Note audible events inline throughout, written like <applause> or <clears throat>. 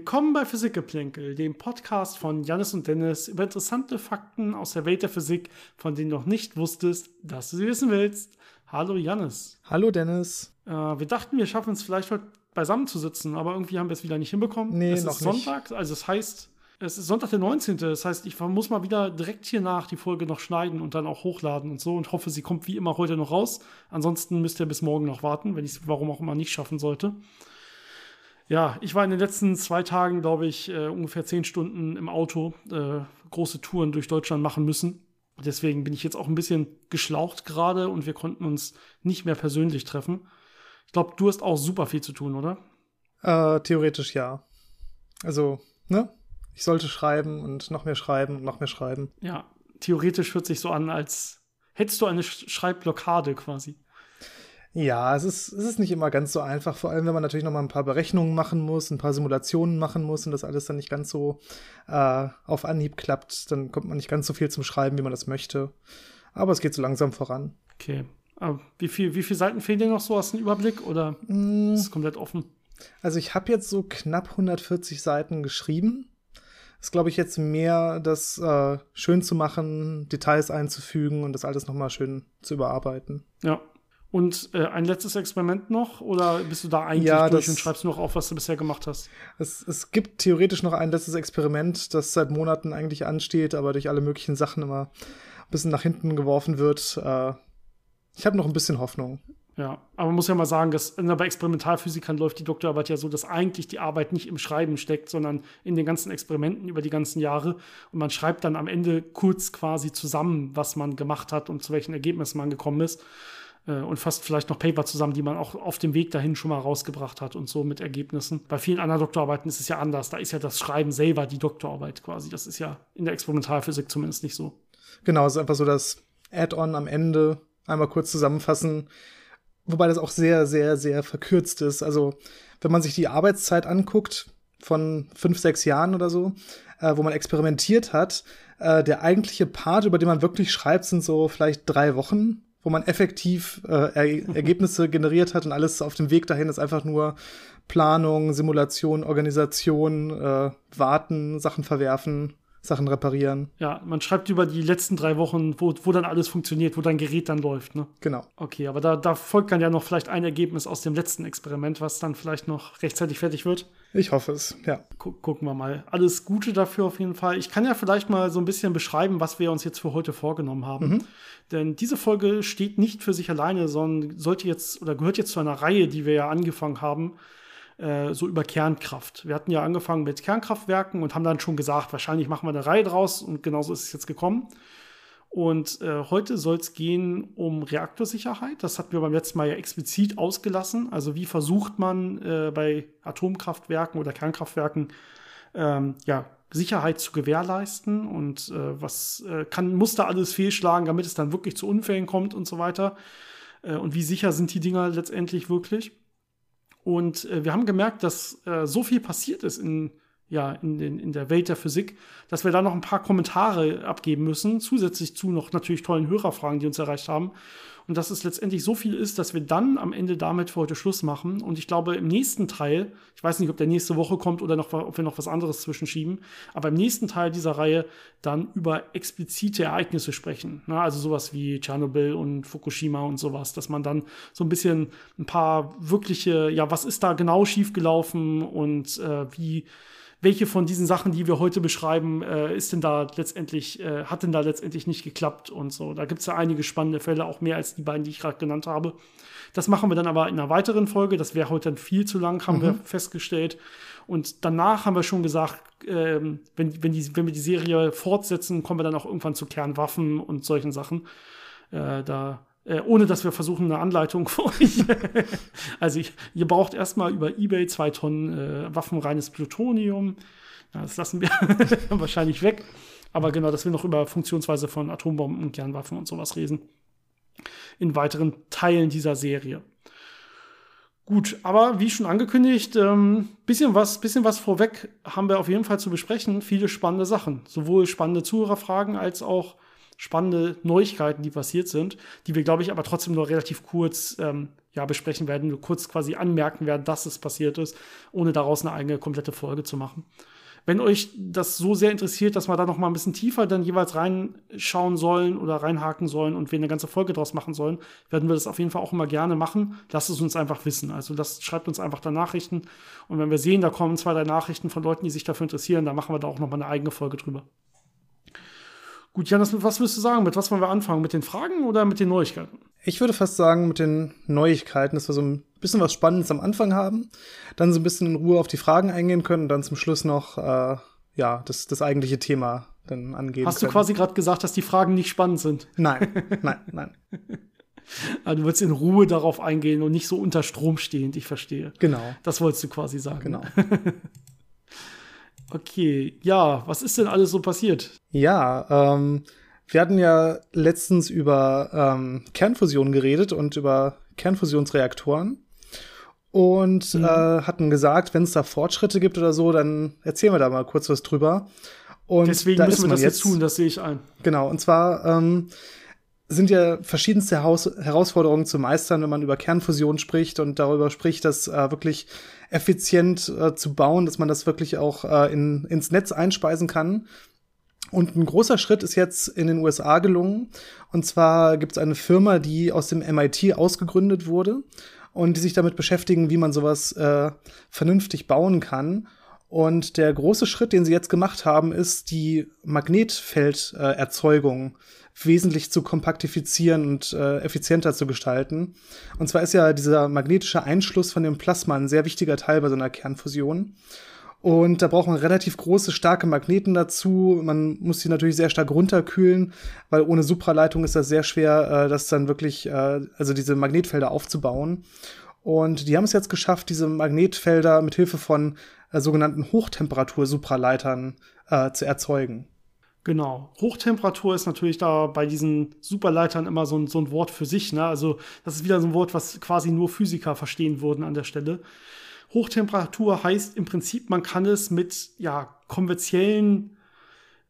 Willkommen bei Physikgeplänkel, dem Podcast von Janis und Dennis über interessante Fakten aus der Welt der Physik, von denen du noch nicht wusstest, dass du sie wissen willst. Hallo Janis. Hallo Dennis. Äh, wir dachten, wir schaffen es vielleicht heute beisammen zu sitzen, aber irgendwie haben wir es wieder nicht hinbekommen. Nee, es noch ist Sonntag, nicht. also es heißt, es ist Sonntag der 19. Das heißt, ich muss mal wieder direkt hier nach die Folge noch schneiden und dann auch hochladen und so und hoffe, sie kommt wie immer heute noch raus. Ansonsten müsst ihr bis morgen noch warten, wenn ich es warum auch immer nicht schaffen sollte. Ja, ich war in den letzten zwei Tagen, glaube ich, äh, ungefähr zehn Stunden im Auto, äh, große Touren durch Deutschland machen müssen. Deswegen bin ich jetzt auch ein bisschen geschlaucht gerade und wir konnten uns nicht mehr persönlich treffen. Ich glaube, du hast auch super viel zu tun, oder? Äh, theoretisch ja. Also, ne? Ich sollte schreiben und noch mehr schreiben und noch mehr schreiben. Ja, theoretisch hört sich so an, als hättest du eine Sch Schreibblockade quasi. Ja, es ist, es ist nicht immer ganz so einfach, vor allem wenn man natürlich noch mal ein paar Berechnungen machen muss, ein paar Simulationen machen muss und das alles dann nicht ganz so äh, auf Anhieb klappt, dann kommt man nicht ganz so viel zum Schreiben, wie man das möchte. Aber es geht so langsam voran. Okay. Aber wie, viel, wie viele Seiten fehlen dir noch so? Hast du einen Überblick oder Mm, ist es komplett offen? Also ich habe jetzt so knapp 140 Seiten geschrieben. Ist, glaube ich, jetzt mehr, das äh, schön zu machen, Details einzufügen und das alles noch mal schön zu überarbeiten. Ja. Und äh, ein letztes Experiment noch? Oder bist du da eigentlich Ja, durch und schreibst noch auf, was du bisher gemacht hast? Es, es gibt theoretisch noch ein letztes Experiment, das seit Monaten eigentlich ansteht, aber durch alle möglichen Sachen immer ein bisschen nach hinten geworfen wird. Äh, ich habe noch ein bisschen Hoffnung. Ja, aber man muss ja mal sagen, dass bei Experimentalphysikern läuft die Doktorarbeit ja so, dass eigentlich die Arbeit nicht im Schreiben steckt, sondern in den ganzen Experimenten über die ganzen Jahre. Und man schreibt dann am Ende kurz quasi zusammen, was man gemacht hat und zu welchen Ergebnissen man gekommen ist. Äh, Und fasst vielleicht noch Paper zusammen, die man auch auf dem Weg dahin schon mal rausgebracht hat und so mit Ergebnissen. Bei vielen anderen Doktorarbeiten ist es ja anders. Da ist ja das Schreiben selber die Doktorarbeit quasi. Das ist ja in der Experimentalphysik zumindest nicht so. Genau, es ist einfach so das Add-on am Ende einmal kurz zusammenfassen. Wobei das auch sehr, sehr, sehr verkürzt ist. Also, wenn man sich die Arbeitszeit anguckt von fünf, sechs Jahren oder so, äh, wo man experimentiert hat, äh, der eigentliche Part, über den man wirklich schreibt, sind so vielleicht drei Wochen, wo man effektiv äh, er Ergebnisse generiert hat und alles auf dem Weg dahin ist einfach nur Planung, Simulation, Organisation, äh, warten, Sachen verwerfen, Sachen reparieren. Ja, man schreibt über die letzten drei Wochen, wo, wo dann alles funktioniert, wo dein Gerät dann läuft. Ne? Genau. Okay, aber da, da folgt dann ja noch vielleicht ein Ergebnis aus dem letzten Experiment, was dann vielleicht noch rechtzeitig fertig wird. Ich hoffe es, ja. Gu gucken wir mal. Alles Gute dafür auf jeden Fall. Ich kann ja vielleicht mal so ein bisschen beschreiben, was wir uns jetzt für heute vorgenommen haben. Denn diese Folge steht nicht für sich alleine, sondern sollte jetzt oder gehört jetzt zu einer Reihe, die wir ja angefangen haben, äh, so über Kernkraft. Wir hatten ja angefangen mit Kernkraftwerken und haben dann schon gesagt, wahrscheinlich machen wir eine Reihe draus und genauso ist es jetzt gekommen. Und äh, heute soll es gehen um Reaktorsicherheit. Das hatten wir beim letzten Mal ja explizit ausgelassen. Also wie versucht man äh, bei Atomkraftwerken oder Kernkraftwerken ähm, ja, Sicherheit zu gewährleisten und äh, was äh, kann, muss da alles fehlschlagen, damit es dann wirklich zu Unfällen kommt und so weiter. Äh, und wie sicher sind die Dinger letztendlich wirklich? Und äh, wir haben gemerkt, dass äh, so viel passiert ist in, ja, in, den, in der Welt der Physik, dass wir da noch ein paar Kommentare abgeben müssen, zusätzlich zu noch natürlich tollen Hörerfragen, die uns erreicht haben. Und dass es letztendlich so viel ist, dass wir dann am Ende damit für heute Schluss machen. Und ich glaube, im nächsten Teil, ich weiß nicht, ob der nächste Woche kommt oder noch, ob wir noch was anderes zwischenschieben, aber im nächsten Teil dieser Reihe dann über explizite Ereignisse sprechen. Na, also sowas wie Tschernobyl und Fukushima und sowas, dass man dann so ein bisschen ein paar wirkliche, ja, was ist da genau schiefgelaufen und äh, wie welche von diesen Sachen, die wir heute beschreiben, äh, ist denn da letztendlich, äh, hat denn da letztendlich nicht geklappt und so. Da gibt es ja einige spannende Fälle, auch mehr als die beiden, die ich gerade genannt habe. Das machen wir dann aber in einer weiteren Folge. Das wäre heute dann viel zu lang, haben wir festgestellt. Und danach haben wir schon gesagt, ähm, wenn, wenn, die, wenn wir die Serie fortsetzen, kommen wir dann auch irgendwann zu Kernwaffen und solchen Sachen. Äh, da, äh, ohne dass wir versuchen, eine Anleitung für euch. <laughs> also ich, ihr braucht erstmal über Ebay zwei Tonnen äh, waffenreines Plutonium. Ja, das lassen wir <laughs> wahrscheinlich weg. Aber genau, dass wir noch über Funktionsweise von Atombomben und Kernwaffen und sowas reden. In weiteren Teilen dieser Serie. Gut, aber wie schon angekündigt, ähm, bisschen was, bisschen was vorweg haben wir auf jeden Fall zu besprechen. Viele spannende Sachen. Sowohl spannende Zuhörerfragen als auch spannende Neuigkeiten, die passiert sind, die wir, glaube ich, aber trotzdem nur relativ kurz ähm, ja, besprechen werden, nur kurz quasi anmerken werden, dass es passiert ist, ohne daraus eine eigene komplette Folge zu machen. Wenn euch das so sehr interessiert, dass wir da noch mal ein bisschen tiefer dann jeweils reinschauen sollen oder reinhaken sollen und wir eine ganze Folge draus machen sollen, werden wir das auf jeden Fall auch immer gerne machen. Lasst es uns einfach wissen. Also lasst, schreibt uns einfach da Nachrichten. Und wenn wir sehen, da kommen zwei, drei Nachrichten von Leuten, die sich dafür interessieren, dann machen wir da auch noch mal eine eigene Folge drüber. Gut, Janis, mit was würdest du sagen? Mit was wollen wir anfangen? Mit den Fragen oder mit den Neuigkeiten? Ich würde fast sagen, mit den Neuigkeiten, dass wir so ein bisschen was Spannendes am Anfang haben, dann so ein bisschen in Ruhe auf die Fragen eingehen können und dann zum Schluss noch äh, ja, das, das eigentliche Thema dann angehen Hast können. du quasi gerade gesagt, dass die Fragen nicht spannend sind? Nein, <laughs> nein, nein. Also du willst in Ruhe darauf eingehen und nicht so unter Strom stehend, ich verstehe. Genau. Das wolltest du quasi sagen. Genau. <laughs> okay, ja, was ist denn alles so passiert? Ja, ähm, wir hatten ja letztens über ähm, Kernfusion geredet und über Kernfusionsreaktoren und mhm. äh, hatten gesagt, wenn es da Fortschritte gibt oder so, dann erzählen wir da mal kurz was drüber. Und Deswegen müssen wir das jetzt tun, das sehe ich ein. Genau, und zwar ähm, sind ja verschiedenste Haus Herausforderungen zu meistern, wenn man über Kernfusion spricht und darüber spricht, das äh, wirklich effizient äh, zu bauen, dass man das wirklich auch äh, in, ins Netz einspeisen kann. Und ein großer Schritt ist jetzt in den USA gelungen. Und zwar gibt es eine Firma, die aus dem MIT ausgegründet wurde und die sich damit beschäftigen, wie man sowas äh, vernünftig bauen kann. Und der große Schritt, den sie jetzt gemacht haben, ist, die Magnetfelderzeugung äh, wesentlich zu kompaktifizieren und äh, effizienter zu gestalten. Und zwar ist ja dieser magnetische Einschluss von dem Plasma ein sehr wichtiger Teil bei so einer Kernfusion. Und da braucht man relativ große, starke Magneten dazu. Man muss die natürlich sehr stark runterkühlen, weil ohne Supraleitung ist das sehr schwer, äh, das dann wirklich, äh, also diese Magnetfelder aufzubauen. Und die haben es jetzt geschafft, diese Magnetfelder mit Hilfe von äh, sogenannten Hochtemperatur-Supraleitern äh, zu erzeugen. Genau. Hochtemperatur ist natürlich da bei diesen Superleitern immer so ein, so ein Wort für sich. Ne? Also das ist wieder so ein Wort, was quasi nur Physiker verstehen würden an der Stelle. Hochtemperatur heißt im Prinzip, man kann es mit ja, konventionellen,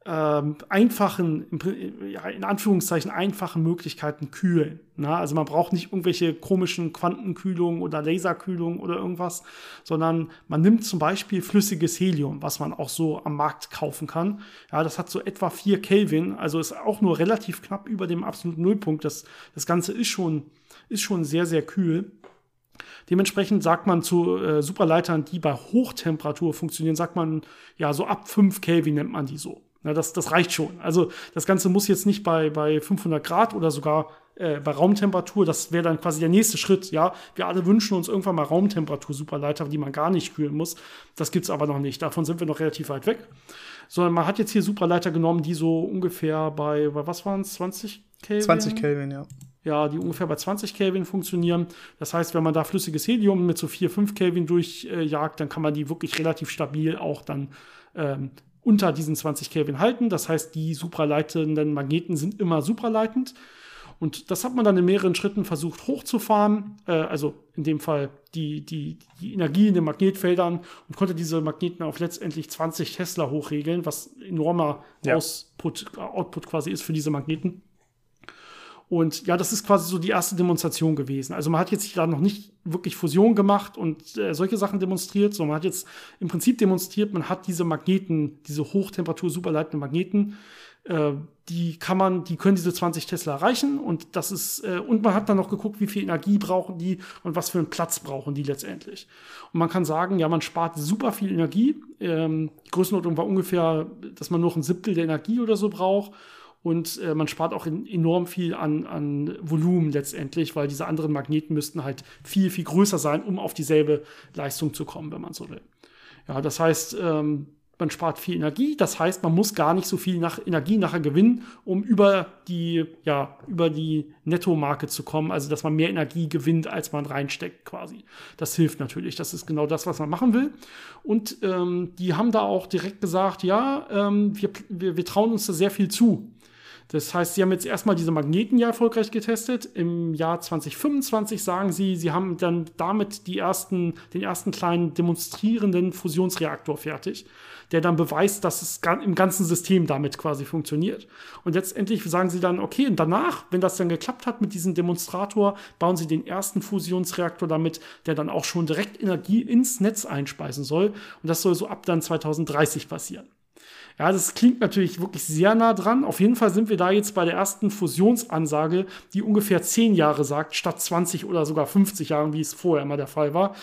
ähm, einfachen, in Anführungszeichen einfachen Möglichkeiten kühlen. Na, also man braucht nicht irgendwelche komischen Quantenkühlungen oder Laserkühlungen oder irgendwas, sondern man nimmt zum Beispiel flüssiges Helium, was man auch so am Markt kaufen kann. Ja, das hat so etwa 4 Kelvin, also ist auch nur relativ knapp über dem absoluten Nullpunkt. Das, das Ganze ist schon, ist schon sehr, sehr kühl. Dementsprechend sagt man zu äh, Superleitern, die bei Hochtemperatur funktionieren, sagt man, ja, so ab 5 Kelvin nennt man die so. Ja, das, das reicht schon. Also das Ganze muss jetzt nicht bei, bei 500 Grad oder sogar äh, bei Raumtemperatur, das wäre dann quasi der nächste Schritt. Ja, wir alle wünschen uns irgendwann mal Raumtemperatur-Superleiter, die man gar nicht kühlen muss. Das gibt es aber noch nicht. Davon sind wir noch relativ weit weg. Sondern man hat jetzt hier Superleiter genommen, die so ungefähr bei, bei was waren es, 20 Kelvin? 20 Kelvin, ja ja, die ungefähr bei 20 Kelvin funktionieren. Das heißt, wenn man da flüssiges Helium mit so 4, 5 Kelvin durchjagt, äh, dann kann man die wirklich relativ stabil auch dann ähm, unter diesen 20 Kelvin halten. Das heißt, die supraleitenden Magneten sind immer supraleitend. Und das hat man dann in mehreren Schritten versucht hochzufahren, äh, also in dem Fall die, die, die Energie in den Magnetfeldern und konnte diese Magneten auf letztendlich 20 Tesla hochregeln, was enormer ja. Output, Output quasi ist für diese Magneten. Und ja, das ist quasi so die erste Demonstration gewesen. Also man hat jetzt da noch nicht wirklich Fusion gemacht und äh, solche Sachen demonstriert, sondern man hat jetzt im Prinzip demonstriert, man hat diese Magneten, diese Hochtemperatur superleitenden Magneten, äh, die kann man, die können diese 20 Tesla erreichen und das ist, äh, und man hat dann noch geguckt, wie viel Energie brauchen die und was für einen Platz brauchen die letztendlich. Und man kann sagen, ja, man spart super viel Energie. Ähm, die Größenordnung war ungefähr, dass man noch ein Siebtel der Energie oder so braucht und äh, man spart auch in, enorm viel an, an Volumen letztendlich, weil diese anderen Magneten müssten halt viel, viel größer sein, um auf dieselbe Leistung zu kommen, wenn man so will. Ja, das heißt, ähm, man spart viel Energie, das heißt, man muss gar nicht so viel nach Energie nachher gewinnen, um über die, ja, über die Nettomarke zu kommen, also dass man mehr Energie gewinnt, als man reinsteckt quasi. Das hilft natürlich, das ist genau das, was man machen will. Und ähm, die haben da auch direkt gesagt, ja, ähm, wir, wir, wir trauen uns da sehr viel zu. Das heißt, sie haben jetzt erstmal diese Magneten ja erfolgreich getestet. Im Jahr 2025 sagen sie, sie haben dann damit die ersten, den ersten kleinen demonstrierenden Fusionsreaktor fertig, der dann beweist, dass es im ganzen System damit quasi funktioniert. Und letztendlich sagen sie dann, okay, und danach, wenn das dann geklappt hat mit diesem Demonstrator, bauen sie den ersten Fusionsreaktor damit, der dann auch schon direkt Energie ins Netz einspeisen soll. Und das soll so ab dann 2030 passieren. Ja, das klingt natürlich wirklich sehr nah dran. Auf jeden Fall sind wir da jetzt bei der ersten Fusionsansage, die ungefähr 10 Jahre sagt, statt 20 oder sogar 50 Jahren, wie es vorher immer der Fall war.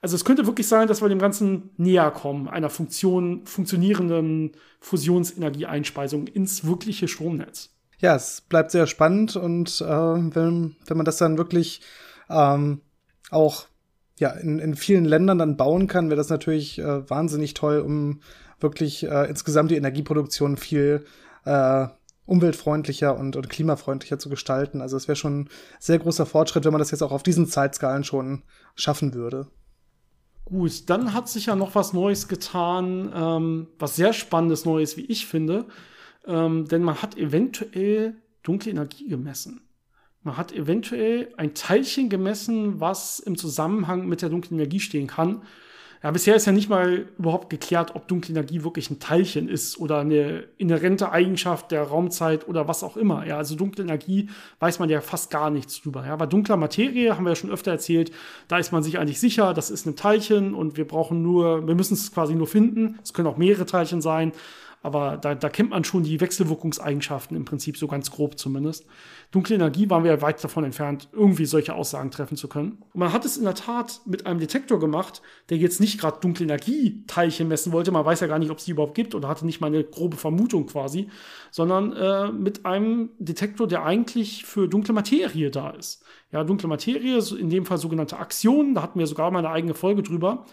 Also es könnte wirklich sein, dass wir dem Ganzen näher kommen, einer Funktion, funktionierenden Fusionsenergieeinspeisung ins wirkliche Stromnetz. Ja, es bleibt sehr spannend und äh, wenn, wenn man das dann wirklich ähm, auch ja, in, in vielen Ländern dann bauen kann, wäre das natürlich äh, wahnsinnig toll, um wirklich äh, insgesamt die Energieproduktion viel äh, umweltfreundlicher und, und klimafreundlicher zu gestalten. Also es wäre schon ein sehr großer Fortschritt, wenn man das jetzt auch auf diesen Zeitskalen schon schaffen würde. Gut, dann hat sich ja noch was Neues getan, ähm, was sehr spannendes Neues, wie ich finde. Ähm, denn man hat eventuell dunkle Energie gemessen. Man hat eventuell ein Teilchen gemessen, was im Zusammenhang mit der dunklen Energie stehen kann. Ja, bisher ist ja nicht mal überhaupt geklärt, ob dunkle Energie wirklich ein Teilchen ist oder eine inhärente Eigenschaft der Raumzeit oder was auch immer. Ja, also dunkle Energie weiß man ja fast gar nichts drüber. Ja, bei dunkler Materie haben wir ja schon öfter erzählt, da ist man sich eigentlich sicher, das ist ein Teilchen und wir brauchen nur, wir müssen es quasi nur finden. Es können auch mehrere Teilchen sein. Aber da, da kennt man schon die Wechselwirkungseigenschaften im Prinzip so ganz grob zumindest. Dunkle Energie waren wir ja weit davon entfernt, irgendwie solche Aussagen treffen zu können. Und man hat es in der Tat mit einem Detektor gemacht, der jetzt nicht gerade dunkle Energieteilchen messen wollte. Man weiß ja gar nicht, ob es die überhaupt gibt oder hatte nicht mal eine grobe Vermutung quasi, sondern äh, mit einem Detektor, der eigentlich für dunkle Materie da ist. Ja, dunkle Materie, in dem Fall sogenannte Aktionen, da hatten wir sogar mal eine eigene Folge drüber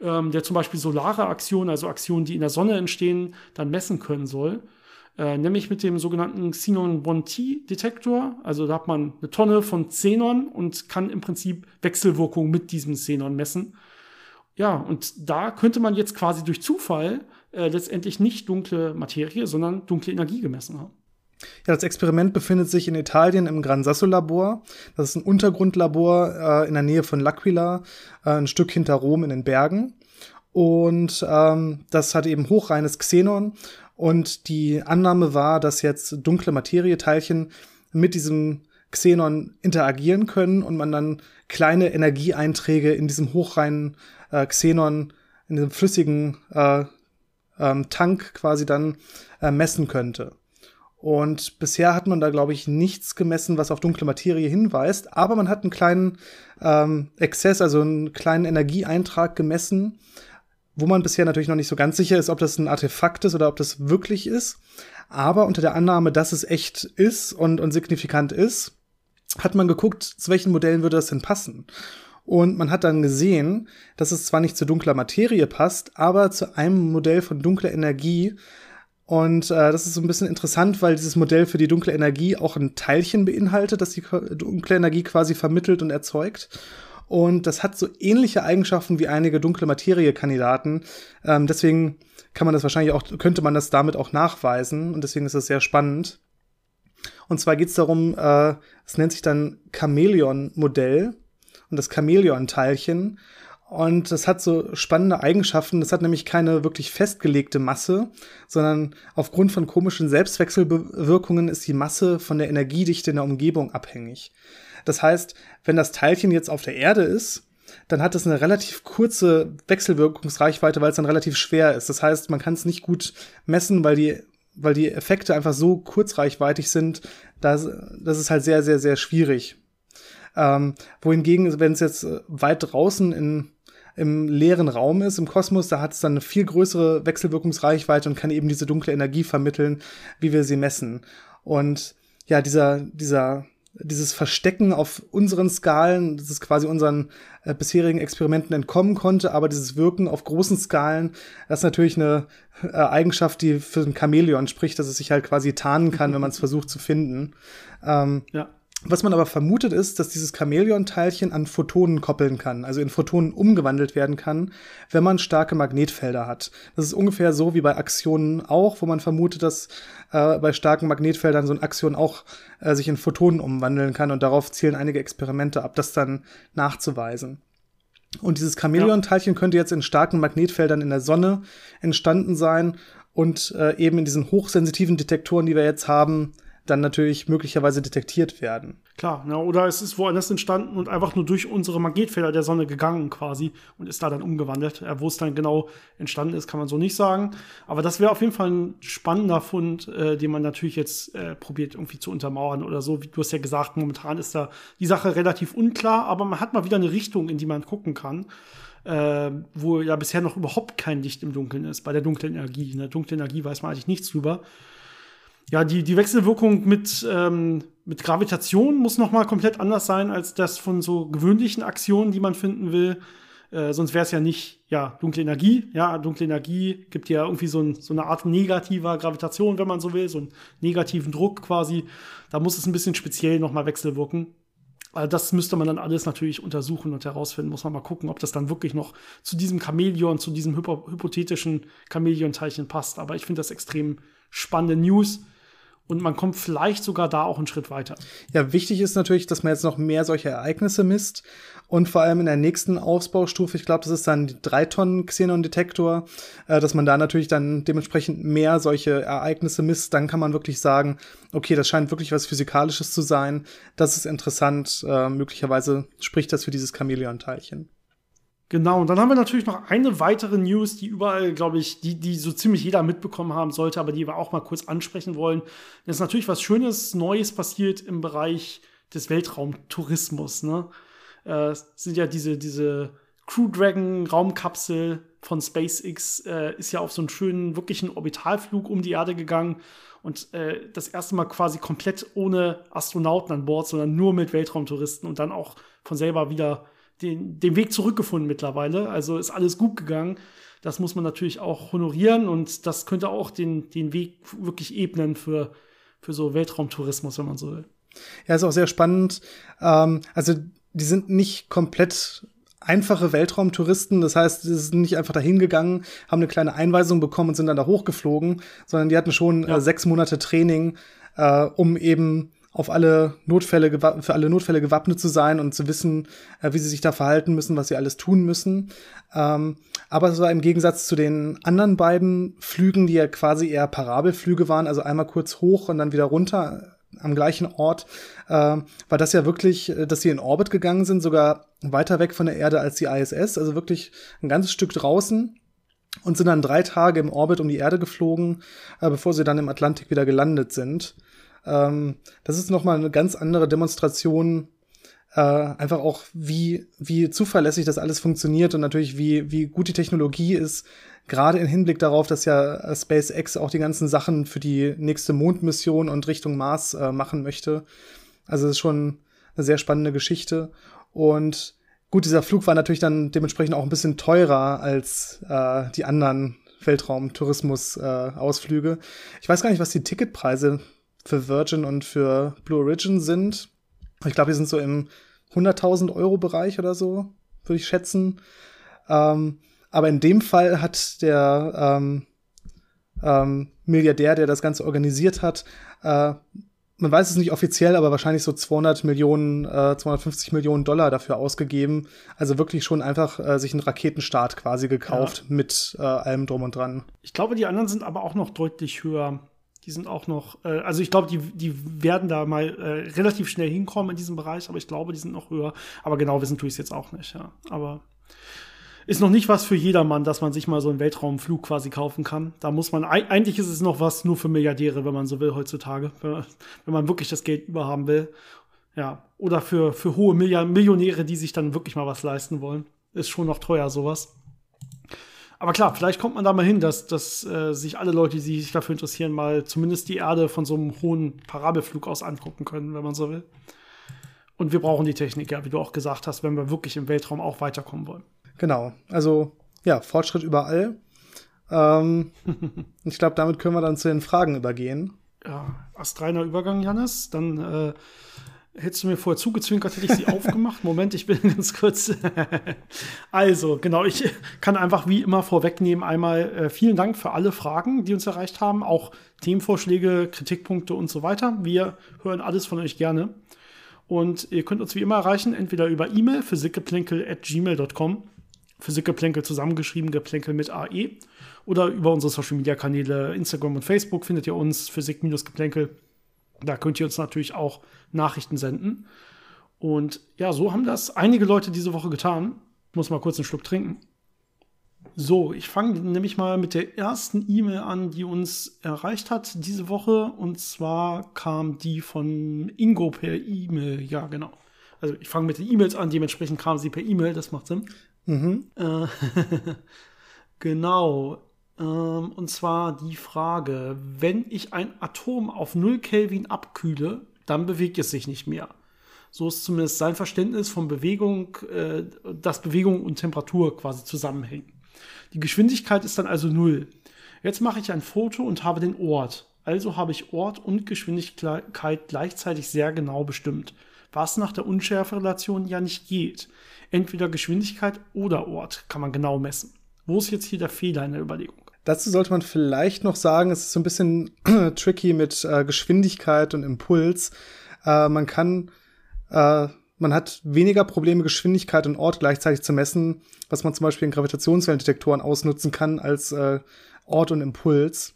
ähm, der zum Beispiel solare Aktionen, also Aktionen, die in der Sonne entstehen, dann messen können soll. Äh, nämlich mit dem sogenannten Xenon 1T-Detektor. Also da hat man eine Tonne von Xenon und kann im Prinzip Wechselwirkung mit diesem Xenon messen. Ja, und da könnte man jetzt quasi durch Zufall äh, letztendlich nicht dunkle Materie, sondern dunkle Energie gemessen haben. Ja, das Experiment befindet sich in Italien im Gran Sasso Labor. Das ist ein Untergrundlabor äh, in der Nähe von L'Aquila, äh, ein Stück hinter Rom in den Bergen. Und ähm, das hat eben hochreines Xenon. Und die Annahme war, dass jetzt dunkle Materieteilchen mit diesem Xenon interagieren können und man dann kleine Energieeinträge in diesem hochreinen äh, Xenon, in diesem flüssigen äh, ähm, Tank quasi dann äh, messen könnte. Und bisher hat man da, glaube ich, nichts gemessen, was auf dunkle Materie hinweist. Aber man hat einen kleinen ähm, Exzess, also einen kleinen Energieeintrag gemessen, wo man bisher natürlich noch nicht so ganz sicher ist, ob das ein Artefakt ist oder ob das wirklich ist. Aber unter der Annahme, dass es echt ist und, und signifikant ist, hat man geguckt, zu welchen Modellen würde das denn passen. Und man hat dann gesehen, dass es zwar nicht zu dunkler Materie passt, aber zu einem Modell von dunkler Energie, und äh, das ist so ein bisschen interessant, weil dieses Modell für die dunkle Energie auch ein Teilchen beinhaltet, das die dunkle Energie quasi vermittelt und erzeugt. Und das hat so ähnliche Eigenschaften wie einige dunkle Materie-Kandidaten. Ähm, deswegen kann man das wahrscheinlich auch, könnte man das damit auch nachweisen. Und deswegen ist das sehr spannend. Und zwar geht es darum, äh, es nennt sich dann Chamäleon-Modell und das Chamäleon-Teilchen. Und das hat so spannende Eigenschaften. Das hat nämlich keine wirklich festgelegte Masse, sondern aufgrund von komischen Selbstwechselwirkungen ist die Masse von der Energiedichte in der Umgebung abhängig. Das heißt, wenn das Teilchen jetzt auf der Erde ist, dann hat es eine relativ kurze Wechselwirkungsreichweite, weil es dann relativ schwer ist. Das heißt, man kann es nicht gut messen, weil die, weil die Effekte einfach so kurzreichweitig sind, dass, das ist halt sehr, sehr, sehr schwierig. Ähm, wohingegen, wenn es jetzt weit draußen in im leeren Raum ist, im Kosmos, da hat es dann eine viel größere Wechselwirkungsreichweite und kann eben diese dunkle Energie vermitteln, wie wir sie messen. Und ja, dieser, dieser, dieses Verstecken auf unseren Skalen, das ist quasi unseren äh, bisherigen Experimenten entkommen konnte, aber dieses Wirken auf großen Skalen, das ist natürlich eine äh, Eigenschaft, die für ein Chamäleon spricht, dass es sich halt quasi tarnen kann, wenn man es versucht zu finden. Ähm, ja. Was man aber vermutet ist, dass dieses Chamäleon-Teilchen an Photonen koppeln kann, also in Photonen umgewandelt werden kann, wenn man starke Magnetfelder hat. Das ist ungefähr so wie bei Aktionen auch, wo man vermutet, dass äh, bei starken Magnetfeldern so ein Aktion auch äh, sich in Photonen umwandeln kann und darauf zielen einige Experimente ab, das dann nachzuweisen. Und dieses Chamäleon-Teilchen könnte jetzt in starken Magnetfeldern in der Sonne entstanden sein und äh, eben in diesen hochsensitiven Detektoren, die wir jetzt haben, dann natürlich möglicherweise detektiert werden. Klar, ja, oder es ist woanders entstanden und einfach nur durch unsere Magnetfelder der Sonne gegangen quasi und ist da dann umgewandelt. Wo es dann genau entstanden ist, kann man so nicht sagen. Aber das wäre auf jeden Fall ein spannender Fund, äh, den man natürlich jetzt äh, probiert irgendwie zu untermauern oder so. Wie du hast ja gesagt, momentan ist da die Sache relativ unklar, aber man hat mal wieder eine Richtung, in die man gucken kann. Äh, wo ja bisher noch überhaupt kein Licht im Dunkeln ist, bei der dunklen Energie. In der dunklen Energie weiß man eigentlich nichts drüber ja, die, die Wechselwirkung mit, ähm, mit Gravitation muss noch mal komplett anders sein als das von so gewöhnlichen Aktionen, die man finden will. Äh, sonst wäre es ja nicht, ja, dunkle Energie. Ja, dunkle Energie gibt ja irgendwie so, ein, so eine Art negativer Gravitation, wenn man so will, so einen negativen Druck quasi. Da muss es ein bisschen speziell noch mal wechselwirken. Also das müsste man dann alles natürlich untersuchen und herausfinden. Muss man mal gucken, ob das dann wirklich noch zu diesem Chamäleon, zu diesem hypo hypothetischen Chamäleon-Teilchen passt. Aber ich finde das extrem spannende News und man kommt vielleicht sogar da auch einen Schritt weiter. Ja, wichtig ist natürlich, dass man jetzt noch mehr solche Ereignisse misst und vor allem in der nächsten Ausbaustufe, ich glaube, das ist dann 3 Tonnen Xenon-Detektor, äh, dass man da natürlich dann dementsprechend mehr solche Ereignisse misst, dann kann man wirklich sagen, okay, das scheint wirklich was Physikalisches zu sein, das ist interessant, äh, möglicherweise spricht das für dieses Chamäleon-Teilchen. Genau, und dann haben wir natürlich noch eine weitere News, die überall, glaube ich, die, die so ziemlich jeder mitbekommen haben sollte, aber die wir auch mal kurz ansprechen wollen. Das ist natürlich was Schönes, Neues passiert im Bereich des Weltraumtourismus. Ne? Äh, sind ja diese, diese Crew Dragon Raumkapsel von SpaceX äh, ist ja auf so einen schönen, wirklichen Orbitalflug um die Erde gegangen und äh, das erste Mal quasi komplett ohne Astronauten an Bord, sondern nur mit Weltraumtouristen und dann auch von selber wieder den, den Weg zurückgefunden mittlerweile. Also ist alles gut gegangen. Das muss man natürlich auch honorieren und das könnte auch den, den Weg wirklich ebnen für, für so Weltraumtourismus, wenn man so will. Ja, ist auch sehr spannend. Ähm, also die sind nicht komplett einfache Weltraumtouristen. Das heißt, sie sind nicht einfach dahin gegangen, haben eine kleine Einweisung bekommen und sind dann da hochgeflogen, sondern die hatten schon ja. äh, sechs Monate Training, äh, um eben auf alle Notfälle für alle Notfälle gewappnet zu sein und zu wissen, äh, wie sie sich da verhalten müssen, was sie alles tun müssen. Ähm, aber es war im Gegensatz zu den anderen beiden Flügen, die ja quasi eher Parabelflüge waren, also einmal kurz hoch und dann wieder runter am gleichen Ort, äh, war das ja wirklich, äh, dass sie in Orbit gegangen sind, sogar weiter weg von der Erde als die ISS, also wirklich ein ganzes Stück draußen und sind dann drei Tage im Orbit um die Erde geflogen, äh, bevor sie dann im Atlantik wieder gelandet sind. Ähm, das ist nochmal eine ganz andere Demonstration, äh, einfach auch, wie, wie zuverlässig das alles funktioniert und natürlich, wie, wie gut die Technologie ist, gerade im Hinblick darauf, dass ja SpaceX auch die ganzen Sachen für die nächste Mondmission und Richtung Mars äh, machen möchte. Also es ist schon eine sehr spannende Geschichte. Und gut, dieser Flug war natürlich dann dementsprechend auch ein bisschen teurer als äh, die anderen Weltraumtourismus-Ausflüge. Äh, ich weiß gar nicht, was die Ticketpreise für Virgin und für Blue Origin sind. Ich glaube, die sind so im 100.000 Euro Bereich oder so, würde ich schätzen. Ähm, aber in dem Fall hat der ähm, ähm, Milliardär, der das Ganze organisiert hat, äh, man weiß es nicht offiziell, aber wahrscheinlich so 200 Millionen, äh, 250 Millionen Dollar dafür ausgegeben. Also wirklich schon einfach äh, sich einen Raketenstart quasi gekauft ja. mit äh, allem drum und dran. Ich glaube, die anderen sind aber auch noch deutlich höher. Die sind auch noch, äh, also ich glaube, die, die werden da mal äh, relativ schnell hinkommen in diesem Bereich, aber ich glaube, die sind noch höher. Aber genau wissen tue ich es jetzt auch nicht, ja. Aber ist noch nicht was für jedermann, dass man sich mal so einen Weltraumflug quasi kaufen kann. Da muss man, eigentlich ist es noch was nur für Milliardäre, wenn man so will heutzutage, wenn man wirklich das Geld überhaben will. Ja, oder für, für hohe Millionäre, die sich dann wirklich mal was leisten wollen. Ist schon noch teuer, sowas. Aber klar, vielleicht kommt man da mal hin, dass, dass äh, sich alle Leute, die sich dafür interessieren, mal zumindest die Erde von so einem hohen Parabelflug aus angucken können, wenn man so will. Und wir brauchen die Technik, ja, wie du auch gesagt hast, wenn wir wirklich im Weltraum auch weiterkommen wollen. Genau. Also, ja, Fortschritt überall. Ähm, <laughs> ich glaube, damit können wir dann zu den Fragen übergehen. Ja, astreiner Übergang, Janis. Dann äh, Hättest du mir vorher zugezwinkert, hätte ich sie <laughs> aufgemacht. Moment, ich bin <laughs> ganz kurz. also, genau, ich kann einfach wie immer vorwegnehmen. Einmal äh, vielen Dank für alle Fragen, die uns erreicht haben, auch Themenvorschläge, Kritikpunkte und so weiter. Wir hören alles von euch gerne. Und ihr könnt uns wie immer erreichen, entweder über E-Mail physikgeplänkel.gmail.com, Physikgeplänkel zusammengeschrieben, Geplänkel mit AE, oder über unsere Social Media Kanäle Instagram und Facebook findet ihr uns, Physik-Geplänkel. Da könnt ihr uns natürlich auch Nachrichten senden. Und ja, so haben das einige Leute diese Woche getan. Ich muss mal kurz einen Schluck trinken. So, ich fange nämlich mal mit der ersten E-Mail an, die uns erreicht hat diese Woche. Und zwar kam die von Ingo per E-Mail. Ja, genau. Also ich fange mit den E-Mails an, dementsprechend kam sie per E-Mail, das macht Sinn. Mhm. Äh, <laughs> genau. Ähm, und zwar die Frage, wenn ich ein Atom auf 0 Kelvin abkühle, dann bewegt es sich nicht mehr. So ist zumindest sein Verständnis von Bewegung, äh, dass Bewegung und Temperatur quasi zusammenhängen. Die Geschwindigkeit ist dann also null. Jetzt mache ich ein Foto und habe den Ort. Also habe ich Ort und Geschwindigkeit gleichzeitig sehr genau bestimmt, was nach der Unschärferelation ja nicht geht. Entweder Geschwindigkeit oder Ort kann man genau messen. Wo ist jetzt hier der Fehler in der Überlegung? Dazu sollte man vielleicht noch sagen, es ist so ein bisschen <clears throat> tricky mit äh, Geschwindigkeit und Impuls. Äh, man kann, äh, man hat weniger Probleme, Geschwindigkeit und Ort gleichzeitig zu messen, was man zum Beispiel in Gravitationswellendetektoren ausnutzen kann als äh, Ort und Impuls.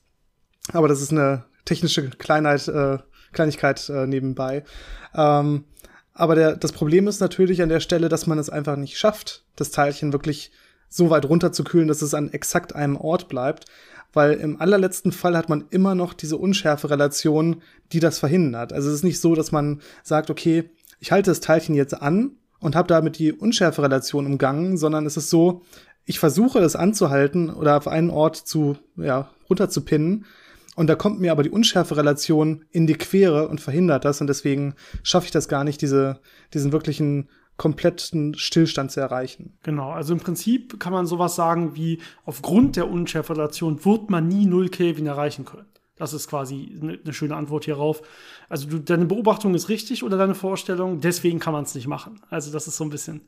Aber das ist eine technische Kleinheit, äh, Kleinigkeit äh, nebenbei. Ähm, aber der, das Problem ist natürlich an der Stelle, dass man es einfach nicht schafft, das Teilchen wirklich so weit runterzukühlen, dass es an exakt einem Ort bleibt. Weil im allerletzten Fall hat man immer noch diese Unschärferelation, die das verhindert. Also es ist nicht so, dass man sagt, okay, ich halte das Teilchen jetzt an und habe damit die Unschärferelation umgangen, sondern es ist so, ich versuche das anzuhalten oder auf einen Ort zu, ja, runterzupinnen. Und da kommt mir aber die Unschärferelation in die Quere und verhindert das. Und deswegen schaffe ich das gar nicht, diese, diesen wirklichen kompletten Stillstand zu erreichen. Genau, also im Prinzip kann man sowas sagen wie, aufgrund der Unschärferelation wird man nie 0 Kelvin erreichen können. Das ist quasi eine, schöne Antwort hierauf. Also du, deine Beobachtung ist richtig oder deine Vorstellung, deswegen kann man es nicht machen. Also das ist so ein bisschen,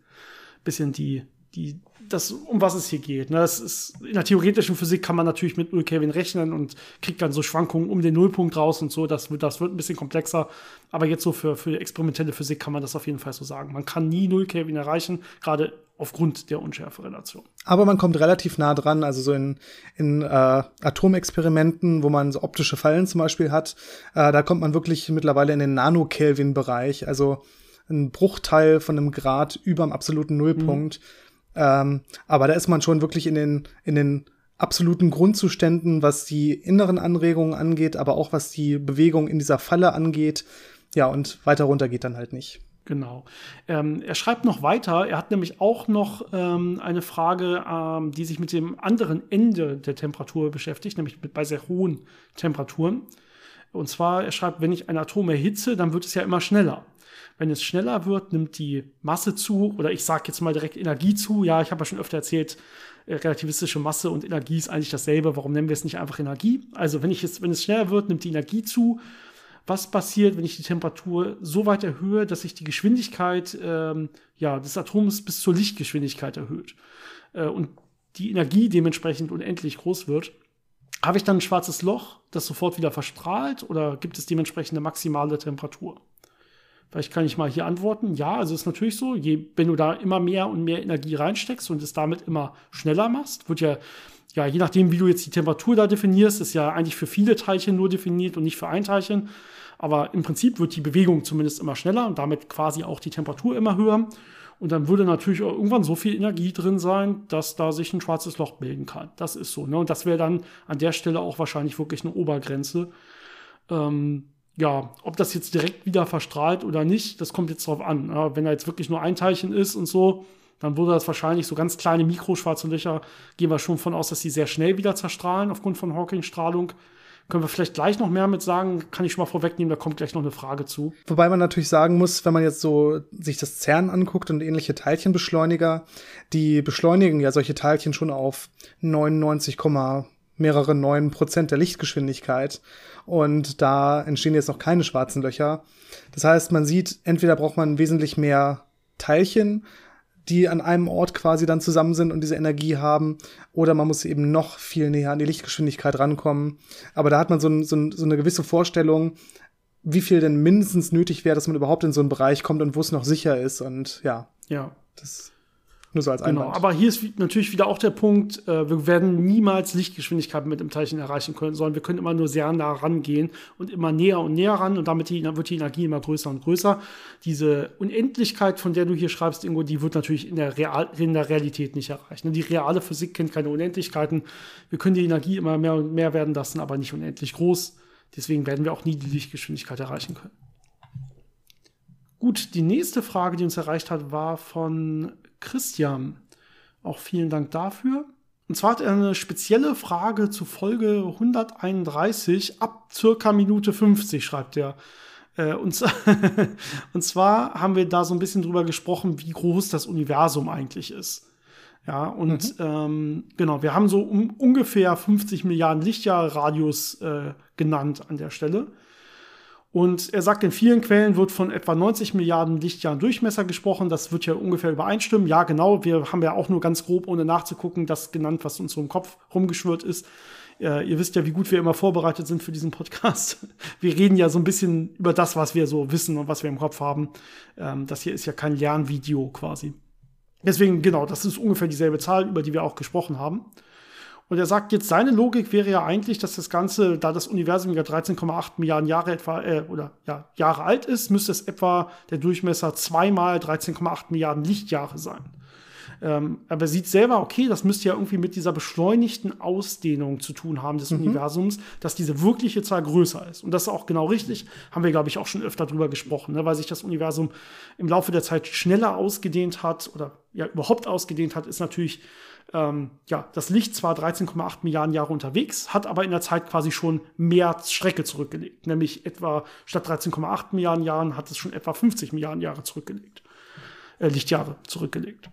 bisschen die, die, das, um was es hier geht. Ne? Das ist, in der theoretischen Physik kann man natürlich mit 0 Kelvin rechnen und kriegt dann so Schwankungen um den Nullpunkt raus und so. Das, das wird ein bisschen komplexer. Aber jetzt so für, für experimentelle Physik kann man das auf jeden Fall so sagen. Man kann nie 0 Kelvin erreichen, gerade aufgrund der Unschärferelation. Aber man kommt relativ nah dran, also so in, in äh, Atomexperimenten, wo man so optische Fallen zum Beispiel hat, äh, da kommt man wirklich mittlerweile in den Nano-Kelvin-Bereich, also ein Bruchteil von einem Grad über dem absoluten Nullpunkt. Mhm ähm, aber da ist man schon wirklich in den, in den absoluten Grundzuständen, was die inneren Anregungen angeht, aber auch was die Bewegung in dieser Falle angeht. Ja, und weiter runter geht dann halt nicht. Genau. Ähm, er schreibt noch weiter. Er hat nämlich auch noch ähm, eine Frage, ähm, die sich mit dem anderen Ende der Temperatur beschäftigt, nämlich mit, bei sehr hohen Temperaturen. Und zwar, er schreibt, wenn ich ein Atom erhitze, dann wird es ja immer schneller. Wenn es schneller wird, nimmt die Masse zu oder ich sage jetzt mal direkt Energie zu. Ja, ich habe ja schon öfter erzählt, äh, relativistische Masse und Energie ist eigentlich dasselbe. Warum nennen wir es nicht einfach Energie? Also wenn, ich es, wenn es schneller wird, nimmt die Energie zu. Was passiert, wenn ich die Temperatur so weit erhöhe, dass sich die Geschwindigkeit ähm, ja, des Atoms bis zur Lichtgeschwindigkeit erhöht äh, und die Energie dementsprechend unendlich groß wird? Habe ich dann ein schwarzes Loch, das sofort wieder verstrahlt oder gibt es dementsprechend eine maximale Temperatur? Vielleicht kann ich mal hier antworten. Ja, also ist natürlich so, je, wenn du da immer mehr und mehr Energie reinsteckst und es damit immer schneller machst, wird ja, ja, je nachdem, wie du jetzt die Temperatur da definierst, ist ja eigentlich für viele Teilchen nur definiert und nicht für ein Teilchen. Aber im Prinzip wird die Bewegung zumindest immer schneller und damit quasi auch die Temperatur immer höher. Und dann würde natürlich irgendwann so viel Energie drin sein, dass da sich ein schwarzes Loch bilden kann. Das ist so. Ne? Und das wäre dann an der Stelle auch wahrscheinlich wirklich eine Obergrenze. Ähm, ja, ob das jetzt direkt wieder verstrahlt oder nicht, das kommt jetzt drauf an. Ja, wenn da jetzt wirklich nur ein Teilchen ist und so, dann würde das wahrscheinlich so ganz kleine mikroschwarze Löcher, gehen wir schon von aus, dass sie sehr schnell wieder zerstrahlen aufgrund von Hawking-Strahlung. Können wir vielleicht gleich noch mehr mit sagen, kann ich schon mal vorwegnehmen, da kommt gleich noch eine Frage zu. Wobei man natürlich sagen muss, wenn man jetzt so sich das CERN anguckt und ähnliche Teilchenbeschleuniger, die beschleunigen ja solche Teilchen schon auf 99, mehrere neun Prozent der Lichtgeschwindigkeit. Und da entstehen jetzt noch keine schwarzen Löcher. Das heißt, man sieht, entweder braucht man wesentlich mehr Teilchen, die an einem Ort quasi dann zusammen sind und diese Energie haben, oder man muss eben noch viel näher an die Lichtgeschwindigkeit rankommen. Aber da hat man so, ein, so, ein, so eine gewisse Vorstellung, wie viel denn mindestens nötig wäre, dass man überhaupt in so einen Bereich kommt und wo es noch sicher ist. Und ja. Ja. Das nur so als genau, Einwand. Genau, aber hier ist natürlich wieder auch der Punkt, äh, wir werden niemals Lichtgeschwindigkeit mit dem Teilchen erreichen können, sondern wir können immer nur sehr nah rangehen und immer näher und näher ran und damit die, wird die Energie immer größer und größer. Diese Unendlichkeit, von der du hier schreibst, Ingo, die wird natürlich in der, Real in der Realität nicht erreicht. Die reale Physik kennt keine Unendlichkeiten. Wir können die Energie immer mehr und mehr werden lassen, aber nicht unendlich groß. Deswegen werden wir auch nie die Lichtgeschwindigkeit erreichen können. Gut, die nächste Frage, die uns erreicht hat, war von Christian. Auch vielen Dank dafür. Und zwar hat er eine spezielle Frage zu Folge 131 ab circa Minute 50, schreibt er. Äh, und, <laughs> und zwar haben wir da so ein bisschen drüber gesprochen, wie groß das Universum eigentlich ist. Ja, und mhm. ähm, genau, wir haben so um, ungefähr 50 Milliarden Lichtjahre Radius äh, genannt an der Stelle. Und er sagt, in vielen Quellen wird von etwa 90 Milliarden Lichtjahren Durchmesser gesprochen. Das wird ja ungefähr übereinstimmen. Ja, genau. Wir haben ja auch nur ganz grob, ohne nachzugucken, das genannt, was uns im Kopf rumgeschwört ist. Äh, ihr wisst ja, wie gut wir immer vorbereitet sind für diesen Podcast. <laughs> Wir reden ja so ein bisschen über das, was wir so wissen und was wir im Kopf haben. Ähm, das hier ist ja kein Lernvideo quasi. Deswegen, genau, das ist ungefähr dieselbe Zahl, über die wir auch gesprochen haben. Und er sagt jetzt, seine Logik wäre ja eigentlich, dass das Ganze, da das Universum ja 13,8 Milliarden Jahre etwa, äh, oder ja, Jahre alt ist, müsste es etwa der Durchmesser zweimal 13,8 Milliarden Lichtjahre sein. Ähm, aber er sieht selber, okay, das müsste ja irgendwie mit dieser beschleunigten Ausdehnung zu tun haben des mhm. Universums, dass diese wirkliche Zahl größer ist. Und das ist auch genau richtig. Haben wir, glaube ich, auch schon öfter drüber gesprochen, ne? weil sich das Universum im Laufe der Zeit schneller ausgedehnt hat oder ja überhaupt ausgedehnt hat, ist natürlich ähm, ja, das Licht zwar 13,8 Milliarden Jahre unterwegs, hat aber in der Zeit quasi schon mehr Strecke zurückgelegt. Nämlich etwa statt 13,8 Milliarden Jahren hat es schon etwa 50 Milliarden Jahre zurückgelegt. Äh, Lichtjahre zurückgelegt.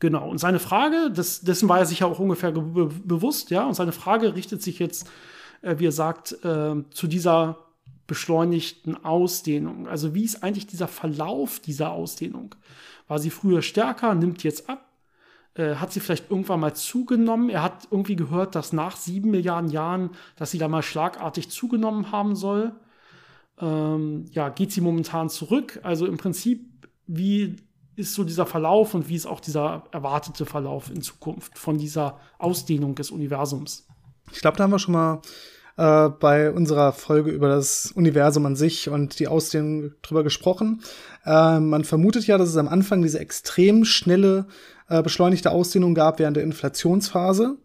Genau. Und seine Frage, das, dessen war er sich ja auch ungefähr be bewusst, ja, und seine Frage richtet sich jetzt, äh, wie er sagt, äh, zu dieser beschleunigten Ausdehnung. Also wie ist eigentlich dieser Verlauf dieser Ausdehnung? War sie früher stärker, nimmt jetzt ab? Äh, hat sie vielleicht irgendwann mal zugenommen. Er hat irgendwie gehört, dass nach sieben Milliarden Jahren, dass sie da mal schlagartig zugenommen haben soll. Ähm, ja, geht sie momentan zurück? Also im Prinzip, wie ist so dieser Verlauf und wie ist auch dieser erwartete Verlauf in Zukunft von dieser Ausdehnung des Universums? Ich glaube, da haben wir schon mal äh, bei unserer Folge über das Universum an sich und die Ausdehnung drüber gesprochen. Äh, man vermutet ja, dass es am Anfang diese extrem schnelle äh, beschleunigte Ausdehnung gab während der Inflationsphase.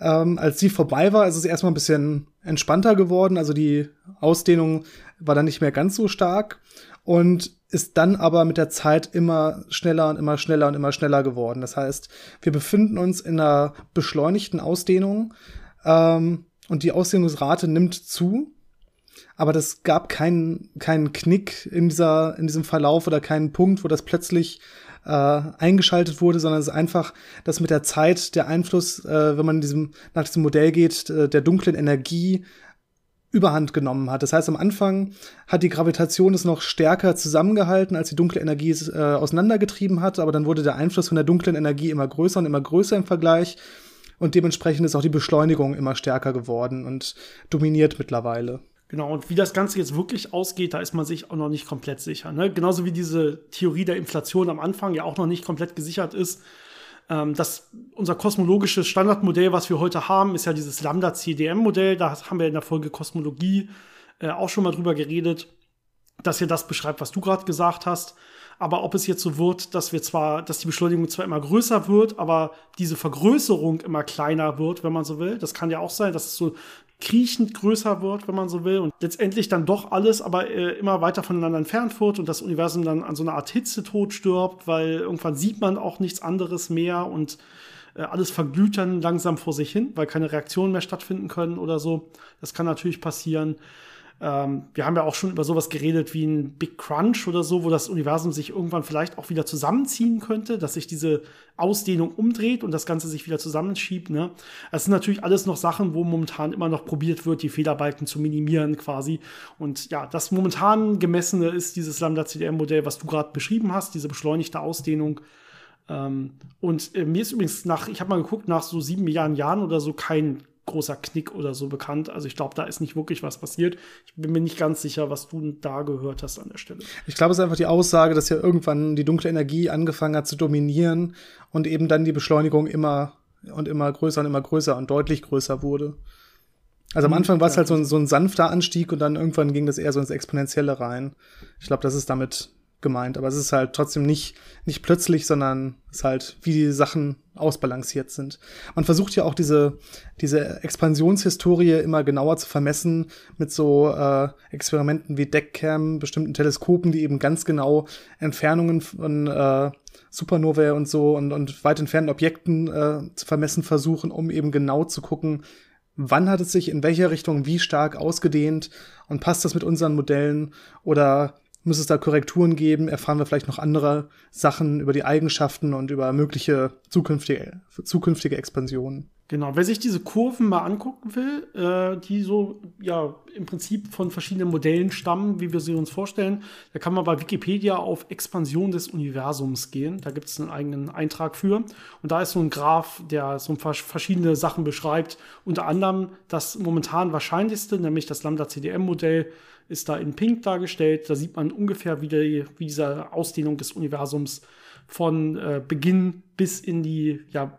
Ähm, als die vorbei war, ist es erstmal ein bisschen entspannter geworden. Also die Ausdehnung war dann nicht mehr ganz so stark und ist dann aber mit der Zeit immer schneller und immer schneller und immer schneller geworden. Das heißt, wir befinden uns in einer beschleunigten Ausdehnung ähm, und die Ausdehnungsrate nimmt zu. Aber das gab keinen keinen Knick in dieser in diesem Verlauf oder keinen Punkt, wo das plötzlich äh, eingeschaltet wurde, sondern es ist einfach, dass mit der Zeit der Einfluss, äh, wenn man diesem, nach diesem Modell geht, äh, der dunklen Energie überhand genommen hat. Das heißt, am Anfang hat die Gravitation es noch stärker zusammengehalten, als die dunkle Energie es äh, auseinandergetrieben hat, aber dann wurde der Einfluss von der dunklen Energie immer größer und immer größer im Vergleich und dementsprechend ist auch die Beschleunigung immer stärker geworden und dominiert mittlerweile. Genau, und wie das Ganze jetzt wirklich ausgeht, da ist man sich auch noch nicht komplett sicher. Ne? Genauso wie diese Theorie der Inflation am Anfang ja auch noch nicht komplett gesichert ist. Ähm, das, unser kosmologisches Standardmodell, was wir heute haben, ist ja dieses Lambda-CDM-Modell. Da haben wir in der Folge Kosmologie äh, auch schon mal drüber geredet, dass ihr das beschreibt, was du gerade gesagt hast. Aber ob es jetzt so wird, dass wir zwar, dass die Beschleunigung zwar immer größer wird, aber diese Vergrößerung immer kleiner wird, wenn man so will, das kann ja auch sein, dass es so kriechend größer wird, wenn man so will, und letztendlich dann doch alles aber äh, immer weiter voneinander entfernt wird und das Universum dann an so einer Art Hitzetod stirbt, weil irgendwann sieht man auch nichts anderes mehr und äh, alles verglüht dann langsam vor sich hin, weil keine Reaktionen mehr stattfinden können oder so. Das kann natürlich passieren. Ähm, wir haben ja auch schon über sowas geredet wie ein Big Crunch oder so, wo das Universum sich irgendwann vielleicht auch wieder zusammenziehen könnte, dass sich diese Ausdehnung umdreht und das Ganze sich wieder zusammenschiebt. Ne? Das sind natürlich alles noch Sachen, wo momentan immer noch probiert wird, die Fehlerbalken zu minimieren quasi. Und ja, das momentan gemessene ist dieses Lambda-CDM-Modell, was du gerade beschrieben hast, diese beschleunigte Ausdehnung. Ähm, und äh, mir ist übrigens nach, ich habe mal geguckt, nach so sieben Milliarden Jahren oder so kein großer Knick oder so bekannt. Also ich glaube, da ist nicht wirklich was passiert. Ich bin mir nicht ganz sicher, was du da gehört hast an der Stelle. Ich glaube, es ist einfach die Aussage, dass ja irgendwann die dunkle Energie angefangen hat zu dominieren und eben dann die Beschleunigung immer und immer größer und immer größer und deutlich größer wurde. Also am mhm. Anfang war es halt so ein, so ein sanfter Anstieg und dann irgendwann ging das eher so ins Exponentielle rein. Ich glaube, das ist damit gemeint, aber es ist halt trotzdem nicht, nicht plötzlich, sondern es ist halt, wie die Sachen ausbalanciert sind. Man versucht ja auch diese, diese Expansionshistorie immer genauer zu vermessen mit so äh, Experimenten wie Deckcam, bestimmten Teleskopen, die eben ganz genau Entfernungen von äh, Supernovae und so und, und weit entfernten Objekten äh, zu vermessen versuchen, um eben genau zu gucken, wann hat es sich in welcher Richtung wie stark ausgedehnt und passt das mit unseren Modellen oder muss es da Korrekturen geben? Erfahren wir vielleicht noch andere Sachen über die Eigenschaften und über mögliche zukünftige, zukünftige Expansionen? Genau, wer sich diese Kurven mal angucken will, äh, die so ja im Prinzip von verschiedenen Modellen stammen, wie wir sie uns vorstellen, da kann man bei Wikipedia auf Expansion des Universums gehen. Da gibt es einen eigenen Eintrag für. Und da ist so ein Graph, der so verschiedene Sachen beschreibt. Unter anderem das momentan wahrscheinlichste, nämlich das Lambda-CDM-Modell, ist da in Pink dargestellt. Da sieht man ungefähr, wie, die, wie diese Ausdehnung des Universums von äh, Beginn bis in die ja,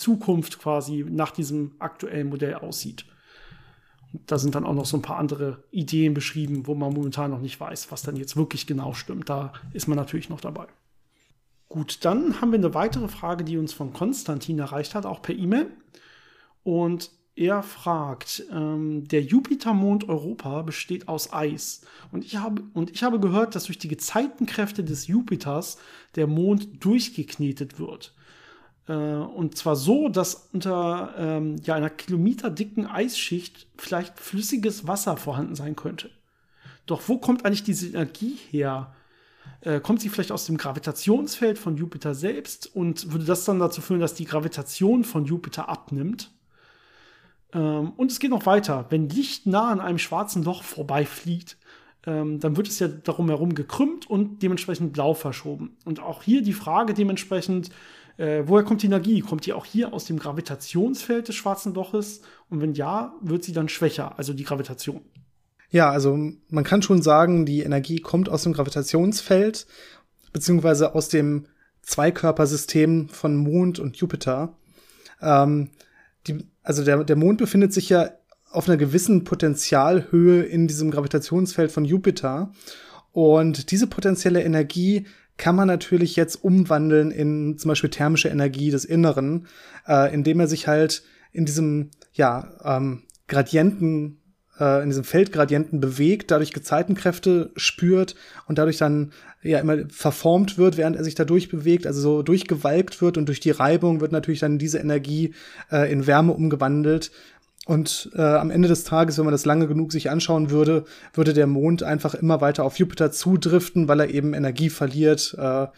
Zukunft quasi nach diesem aktuellen Modell aussieht. da sind dann auch noch so ein paar andere Ideen beschrieben, wo man momentan noch nicht weiß, was dann jetzt wirklich genau stimmt. Da ist man natürlich noch dabei. Gut, dann haben wir eine weitere Frage, die uns von Konstantin erreicht hat, auch per E-Mail. Und er fragt, ähm, der Jupitermond Europa besteht aus Eis. Und ich, habe, und ich habe gehört, dass durch die Gezeitenkräfte des Jupiters der Mond durchgeknetet wird. Äh, und zwar so, dass unter ähm, ja, einer kilometerdicken Eisschicht vielleicht flüssiges Wasser vorhanden sein könnte. Doch wo kommt eigentlich diese Energie her? Äh, kommt sie vielleicht aus dem Gravitationsfeld von Jupiter selbst und würde das dann dazu führen, dass die Gravitation von Jupiter abnimmt? Ähm, und es geht noch weiter. Wenn Licht nah an einem schwarzen Loch vorbeifliegt, ähm, dann wird es ja darum herum gekrümmt und dementsprechend blau verschoben. Und auch hier die Frage dementsprechend, äh, woher kommt die Energie? Kommt die auch hier aus dem Gravitationsfeld des schwarzen Loches? Und wenn ja, wird sie dann schwächer, also die Gravitation? Ja, also man kann schon sagen, die Energie kommt aus dem Gravitationsfeld, beziehungsweise aus dem Zweikörpersystem von Mond und Jupiter. Ähm, die, also der, der Mond befindet sich ja auf einer gewissen Potenzialhöhe in diesem Gravitationsfeld von Jupiter. Und diese potenzielle Energie kann man natürlich jetzt umwandeln in zum Beispiel thermische Energie des Inneren, äh, indem er sich halt in diesem ja ähm, Gradienten äh, in diesem Feldgradienten bewegt, dadurch Gezeitenkräfte spürt und dadurch dann ja immer verformt wird, während er sich da durchbewegt, also so durchgewalkt wird und durch die Reibung wird natürlich dann diese Energie äh, in Wärme umgewandelt. Und äh, am Ende des Tages, wenn man das lange genug sich anschauen würde, würde der Mond einfach immer weiter auf Jupiter zudriften, weil er eben Energie verliert äh,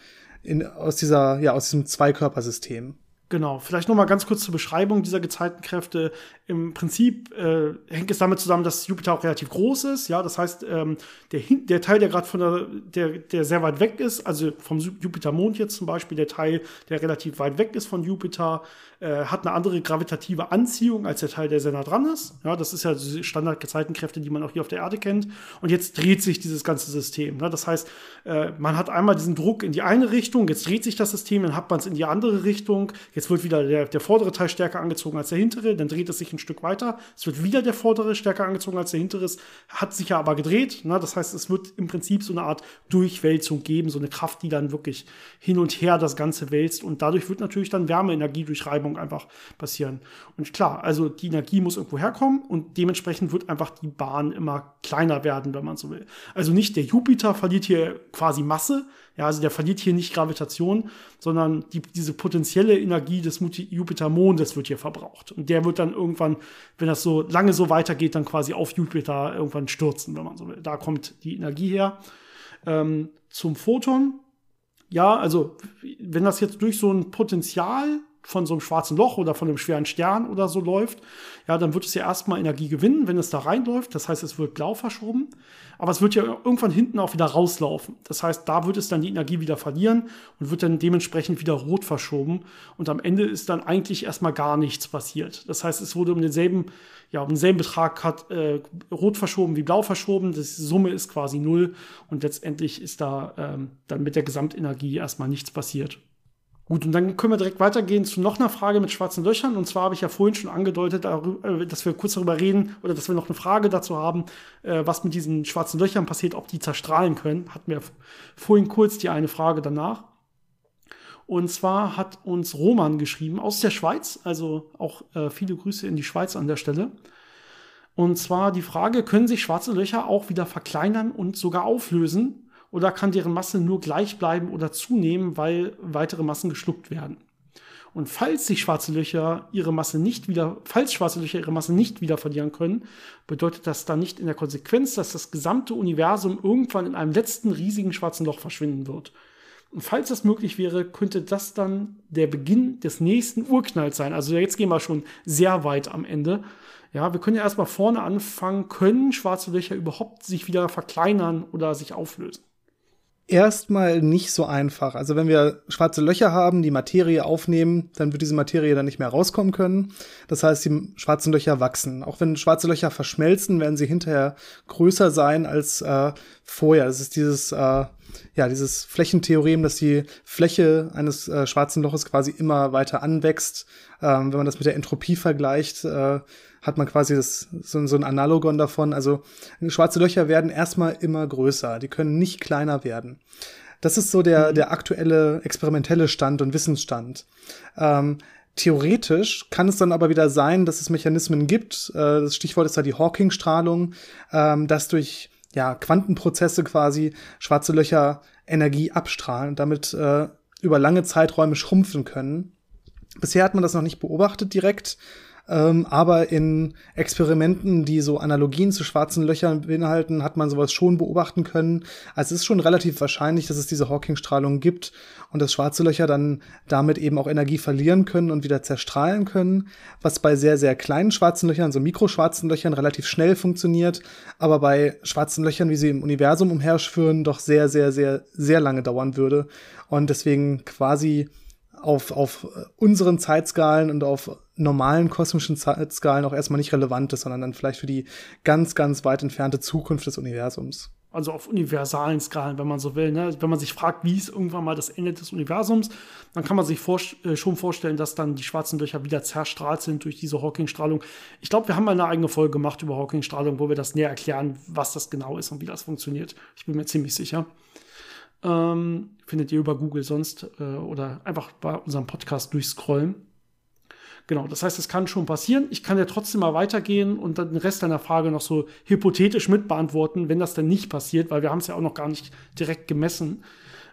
in, aus dieser, ja, aus diesem Zweikörpersystem. Genau, vielleicht noch mal ganz kurz zur Beschreibung dieser Gezeitenkräfte. Im Prinzip äh, hängt es damit zusammen, dass Jupiter auch relativ groß ist. Ja, das heißt, ähm, der, der Teil, der gerade von der, der, der sehr weit weg ist, also vom Jupiter-Mond jetzt zum Beispiel, der Teil, der relativ weit weg ist von Jupiter, äh, hat eine andere gravitative Anziehung als der Teil, der sehr nah dran ist. Ja, das ist ja die Standardgezeitenkräfte, die man auch hier auf der Erde kennt. Und jetzt dreht sich dieses ganze System. Ne? Das heißt, äh, man hat einmal diesen Druck in die eine Richtung, jetzt dreht sich das System, dann hat man es in die andere Richtung. Jetzt wird wieder der, der vordere Teil stärker angezogen als der hintere, dann dreht es sich ein Stück weiter. Es wird wieder der vordere stärker angezogen als der hintere, hat sich ja aber gedreht. Ne? Das heißt, es wird im Prinzip so eine Art Durchwälzung geben, so eine Kraft, die dann wirklich hin und her das Ganze wälzt. Und dadurch wird natürlich dann Wärmeenergie durch Reibung einfach passieren. Und klar, also die Energie muss irgendwo herkommen und dementsprechend wird einfach die Bahn immer kleiner werden, wenn man so will. Also nicht der Jupiter verliert hier quasi Masse, Ja, also der verliert hier nicht Gravitation, sondern die, diese potenzielle Energie des Jupiter-Mondes wird hier verbraucht. Und der wird dann irgendwann, wenn das so lange so weitergeht, dann quasi auf Jupiter irgendwann stürzen, wenn man so will. Da kommt die Energie her. Ähm, zum Photon. Ja, also wenn das jetzt durch so ein Potenzial von so einem schwarzen Loch oder von einem schweren Stern oder so läuft, ja, dann wird es ja erstmal Energie gewinnen, wenn es da reinläuft. Das heißt, es wird blau verschoben. Aber es wird ja irgendwann hinten auch wieder rauslaufen. Das heißt, da wird es dann die Energie wieder verlieren und wird dann dementsprechend wieder rot verschoben. Und am Ende ist dann eigentlich erstmal gar nichts passiert. Das heißt, es wurde um denselben, ja, um denselben Betrag hat äh, rot verschoben wie blau verschoben. Die Summe ist quasi null. Und letztendlich ist da ähm, dann mit der Gesamtenergie erstmal nichts passiert. Gut, und dann können wir direkt weitergehen zu noch einer Frage mit schwarzen Löchern. Und zwar habe ich ja vorhin schon angedeutet, äh, dass wir kurz darüber reden oder dass wir noch eine Frage dazu haben, äh, was mit diesen schwarzen Löchern passiert, ob die zerstrahlen können. Hatten wir vorhin kurz die eine Frage danach. Und zwar hat uns Roman geschrieben aus der Schweiz, also auch äh, viele Grüße in die Schweiz an der Stelle. Und zwar die Frage, können sich schwarze Löcher auch wieder verkleinern und sogar auflösen? Oder kann deren Masse nur gleich bleiben oder zunehmen, weil weitere Massen geschluckt werden. Und falls sich schwarze Löcher ihre Masse nicht wieder, falls schwarze Löcher ihre Masse nicht wieder verlieren können, bedeutet das dann nicht in der Konsequenz, dass das gesamte Universum irgendwann in einem letzten riesigen schwarzen Loch verschwinden wird. Und falls das möglich wäre, könnte das dann der Beginn des nächsten Urknalls sein. Also jetzt gehen wir schon sehr weit am Ende. Ja, wir können ja erstmal vorne anfangen. Können schwarze Löcher überhaupt sich wieder verkleinern oder sich auflösen? Erstmal nicht so einfach. Also wenn wir schwarze Löcher haben, die Materie aufnehmen, dann wird diese Materie dann nicht mehr rauskommen können. Das heißt, die schwarzen Löcher wachsen. Auch wenn schwarze Löcher verschmelzen, werden sie hinterher größer sein als äh, vorher. Das ist dieses äh, ja, dieses Flächentheorem, dass die Fläche eines äh, schwarzen Loches quasi immer weiter anwächst. Ähm, wenn man das mit der Entropie vergleicht, äh, hat man quasi das, so, so ein Analogon davon. Also schwarze Löcher werden erstmal immer größer, die können nicht kleiner werden. Das ist so der, mhm. der aktuelle experimentelle Stand und Wissensstand. Ähm, Theoretisch kann es dann aber wieder sein, dass es Mechanismen gibt, äh, das Stichwort ist da die Hawking-Strahlung, ähm, dass durch ja, Quantenprozesse quasi schwarze Löcher Energie abstrahlen und damit äh, über lange Zeiträume schrumpfen können. Bisher hat man das noch nicht beobachtet direkt. Ähm, aber in Experimenten, die so Analogien zu schwarzen Löchern beinhalten, hat man sowas schon beobachten können. Also es ist schon relativ wahrscheinlich, dass es diese Hawking-Strahlung gibt und dass schwarze Löcher dann damit eben auch Energie verlieren können und wieder zerstrahlen können, was bei sehr, sehr kleinen schwarzen Löchern, so mikroschwarzen Löchern, relativ schnell funktioniert, aber bei schwarzen Löchern, wie sie im Universum umherschwirren, doch sehr, sehr, sehr, sehr lange dauern würde und deswegen quasi auf, auf unseren Zeitskalen und auf normalen kosmischen Zeitskalen auch erstmal nicht relevant ist, sondern dann vielleicht für die ganz, ganz weit entfernte Zukunft des Universums. Also auf universalen Skalen, wenn man so will. Ne? Wenn man sich fragt, wie ist irgendwann mal das Ende des Universums, dann kann man sich vor, äh, schon vorstellen, dass dann die schwarzen Löcher wieder zerstrahlt sind durch diese Hawking-Strahlung. Ich glaube, wir haben mal eine eigene Folge gemacht über Hawking-Strahlung, wo wir das näher erklären, was das genau ist und wie das funktioniert. Ich bin mir ziemlich sicher. Ähm, findet ihr über Google sonst äh, oder einfach bei unserem Podcast durchscrollen. Genau, das heißt, es kann schon passieren. Ich kann ja trotzdem mal weitergehen und dann den Rest deiner Frage noch so hypothetisch mit beantworten, wenn das dann nicht passiert, weil wir haben es ja auch noch gar nicht direkt gemessen.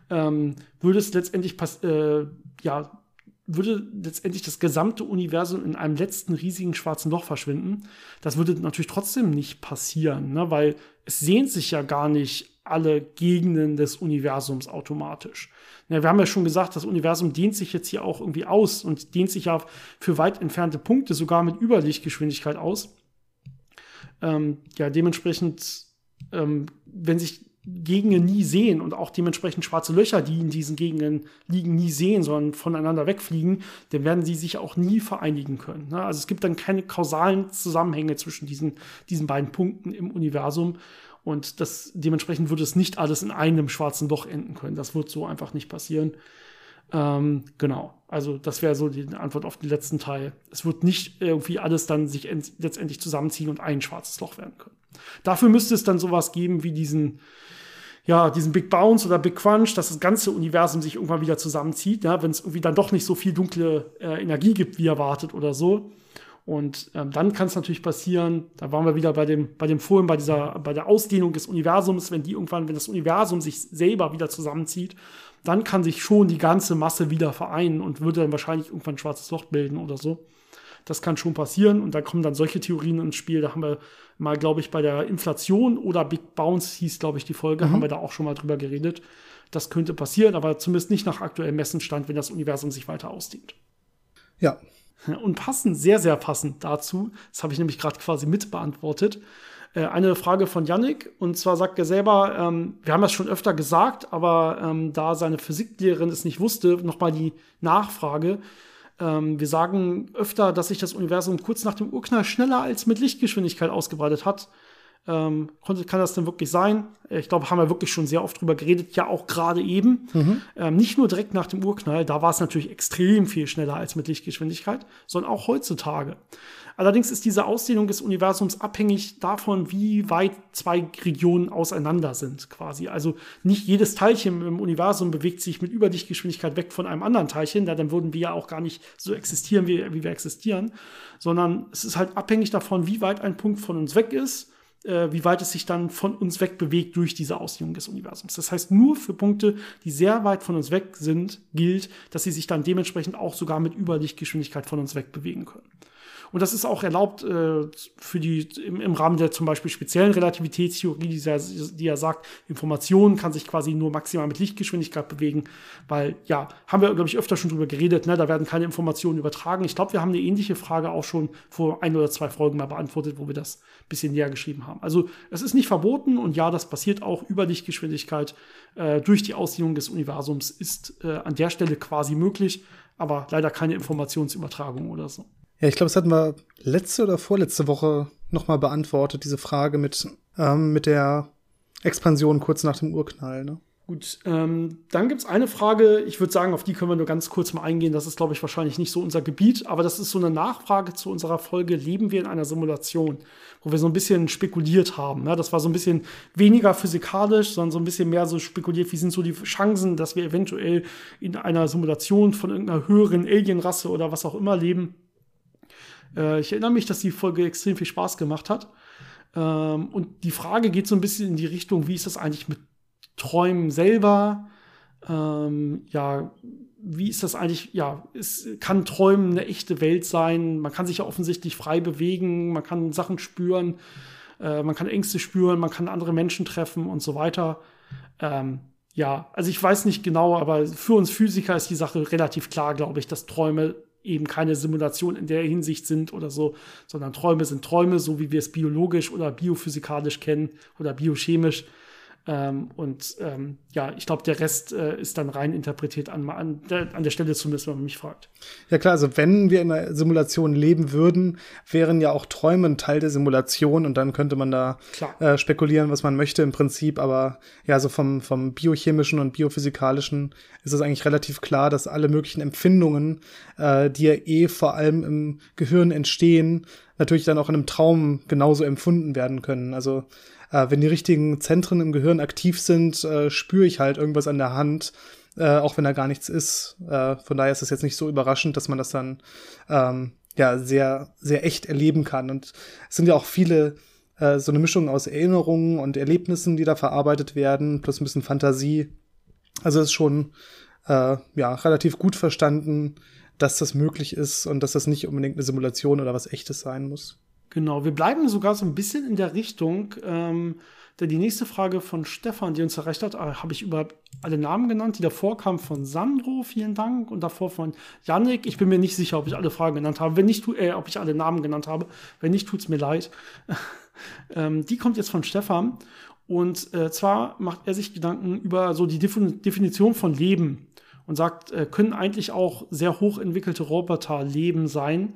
Ähm, würde es letztendlich äh, ja, würde letztendlich das gesamte Universum in einem letzten riesigen schwarzen Loch verschwinden. Das würde natürlich trotzdem nicht passieren, ne? weil es sehnt sich ja gar nicht alle Gegenden des Universums automatisch. Ja, wir haben ja schon gesagt, das Universum dehnt sich jetzt hier auch irgendwie aus und dehnt sich ja für weit entfernte Punkte sogar mit Überlichtgeschwindigkeit aus. Ähm, ja, dementsprechend, ähm, wenn sich Gegenden nie sehen und auch dementsprechend schwarze Löcher, die in diesen Gegenden liegen, nie sehen, sondern voneinander wegfliegen, dann werden sie sich auch nie vereinigen können. Ne? Also es gibt dann keine kausalen Zusammenhänge zwischen diesen, diesen beiden Punkten im Universum. Und das, dementsprechend würde es nicht alles in einem schwarzen Loch enden können. Das wird so einfach nicht passieren. Ähm, genau. Also, das wäre so die Antwort auf den letzten Teil. Es wird nicht irgendwie alles dann sich letztendlich zusammenziehen und ein schwarzes Loch werden können. Dafür müsste es dann sowas geben wie diesen, ja, diesen Big Bounce oder Big Crunch, dass das ganze Universum sich irgendwann wieder zusammenzieht, ja, wenn es irgendwie dann doch nicht so viel dunkle äh, Energie gibt, wie erwartet oder so. Und ähm, dann kann es natürlich passieren, da waren wir wieder bei dem, bei dem vorhin, bei dieser, bei der Ausdehnung des Universums, wenn die irgendwann, wenn das Universum sich selber wieder zusammenzieht, dann kann sich schon die ganze Masse wieder vereinen und würde dann wahrscheinlich irgendwann ein schwarzes Loch bilden oder so. Das kann schon passieren und da kommen dann solche Theorien ins Spiel. Da haben wir mal, glaube ich, bei der Inflation oder Big Bounce hieß, glaube ich, die Folge, mhm. haben wir da auch schon mal drüber geredet. Das könnte passieren, aber zumindest nicht nach aktuellem Messenstand, wenn das Universum sich weiter ausdehnt. Ja, Und passend, sehr, sehr passend dazu, das habe ich nämlich gerade quasi mitbeantwortet, äh, eine Frage von Yannick. Und zwar sagt er selber, ähm, wir haben das schon öfter gesagt, aber ähm, da seine Physiklehrerin es nicht wusste, nochmal die Nachfrage. Ähm, wir sagen öfter, dass sich das Universum kurz nach dem Urknall schneller als mit Lichtgeschwindigkeit ausgebreitet hat. Ähm, kann das denn wirklich sein? Ich glaube, haben wir wirklich schon sehr oft drüber geredet, ja auch gerade eben. Mhm. Ähm, nicht nur direkt nach dem Urknall, da war es natürlich extrem viel schneller als mit Lichtgeschwindigkeit, sondern auch heutzutage. Allerdings ist diese Ausdehnung des Universums abhängig davon, wie weit zwei Regionen auseinander sind, quasi. Also nicht jedes Teilchen im Universum bewegt sich mit Überlichtgeschwindigkeit weg von einem anderen Teilchen, da dann würden wir ja auch gar nicht so existieren, wie, wie wir existieren, sondern es ist halt abhängig davon, wie weit ein Punkt von uns weg ist äh, wie weit es sich dann von uns weg bewegt durch diese Ausdehnung des Universums. Das heißt, nur für Punkte, die sehr weit von uns weg sind, gilt, dass sie sich dann dementsprechend auch sogar mit Überlichtgeschwindigkeit von uns weg bewegen können. Und das ist auch erlaubt äh, für die im, im, Rahmen der zum Beispiel speziellen Relativitätstheorie, die ja, die ja sagt, Information kann sich quasi nur maximal mit Lichtgeschwindigkeit bewegen, weil ja, haben wir, glaube ich, öfter schon drüber geredet, ne? da werden keine Informationen übertragen. Ich glaube, wir haben eine ähnliche Frage auch schon vor ein oder zwei Folgen mal beantwortet, wo wir das bisschen näher geschrieben haben. Also es ist nicht verboten und ja, das passiert auch über Lichtgeschwindigkeit äh, durch die Ausdehnung des Universums ist äh, an der Stelle quasi möglich, aber leider keine Informationsübertragung oder so. Ja, ich glaube, das hatten wir letzte oder vorletzte Woche nochmal beantwortet, diese Frage mit, ähm, mit der Expansion kurz nach dem Urknall. Ne? Gut, ähm, dann gibt es eine Frage, ich würde sagen, auf die können wir nur ganz kurz mal eingehen. Das ist, glaube ich, wahrscheinlich nicht so unser Gebiet, aber das ist so eine Nachfrage zu unserer Folge Leben wir in einer Simulation, wo wir so ein bisschen spekuliert haben. Ne? Das war so ein bisschen weniger physikalisch, sondern so ein bisschen mehr so spekuliert, wie sind so die Chancen, dass wir eventuell in einer Simulation von irgendeiner höheren Alienrasse oder was auch immer leben. Äh, ich erinnere mich, dass die Folge extrem viel Spaß gemacht hat. Ähm, und die Frage geht so ein bisschen in die Richtung, wie ist das eigentlich mit Träumen selber? Ähm, ja, wie ist das eigentlich? Ja, es kann Träumen eine echte Welt sein. Man kann sich ja offensichtlich frei bewegen, man kann Sachen spüren, äh, man kann Ängste spüren, man kann andere Menschen treffen und so weiter. Ähm, ja, also ich weiß nicht genau, aber für uns Physiker ist die Sache relativ klar, glaube ich, dass Träume eben keine Simulation in der Hinsicht sind oder so, sondern Träume sind Träume, so wie wir es biologisch oder biophysikalisch kennen oder biochemisch. Ähm, und ähm, ja, ich glaube, der Rest äh, ist dann rein interpretiert an, an, der, an der Stelle zumindest, wenn man mich fragt. Ja klar, also wenn wir in einer Simulation leben würden, wären ja auch Träume ein Teil der Simulation und dann könnte man da äh, spekulieren, was man möchte im Prinzip. Aber ja, so vom, vom biochemischen und biophysikalischen ist es eigentlich relativ klar, dass alle möglichen Empfindungen, äh, die ja eh vor allem im Gehirn entstehen, natürlich dann auch in einem Traum genauso empfunden werden können. Also äh, wenn die richtigen Zentren im Gehirn aktiv sind, äh, spüre ich halt irgendwas an der Hand, äh, auch wenn da gar nichts ist. Äh, von daher ist es jetzt nicht so überraschend, dass man das dann ähm, ja sehr, sehr echt erleben kann. Und es sind ja auch viele äh, so eine Mischung aus Erinnerungen und Erlebnissen, die da verarbeitet werden, plus ein bisschen Fantasie. Also ist schon äh, ja relativ gut verstanden, dass das möglich ist und dass das nicht unbedingt eine Simulation oder was echtes sein muss. Genau, wir bleiben sogar so ein bisschen in der Richtung. Ähm, denn die nächste Frage von Stefan, die uns erreicht hat, äh, habe ich überhaupt alle Namen genannt. Die davor kam von Sandro, vielen Dank. Und davor von Yannick. Ich bin mir nicht sicher, ob ich alle Fragen genannt habe. Wenn nicht, äh, ob ich alle Namen genannt habe. Wenn nicht, tut es mir leid. <laughs> ähm, die kommt jetzt von Stefan. Und äh, zwar macht er sich Gedanken über so die Definition von Leben und sagt, äh, können eigentlich auch sehr hochentwickelte Roboter Leben sein?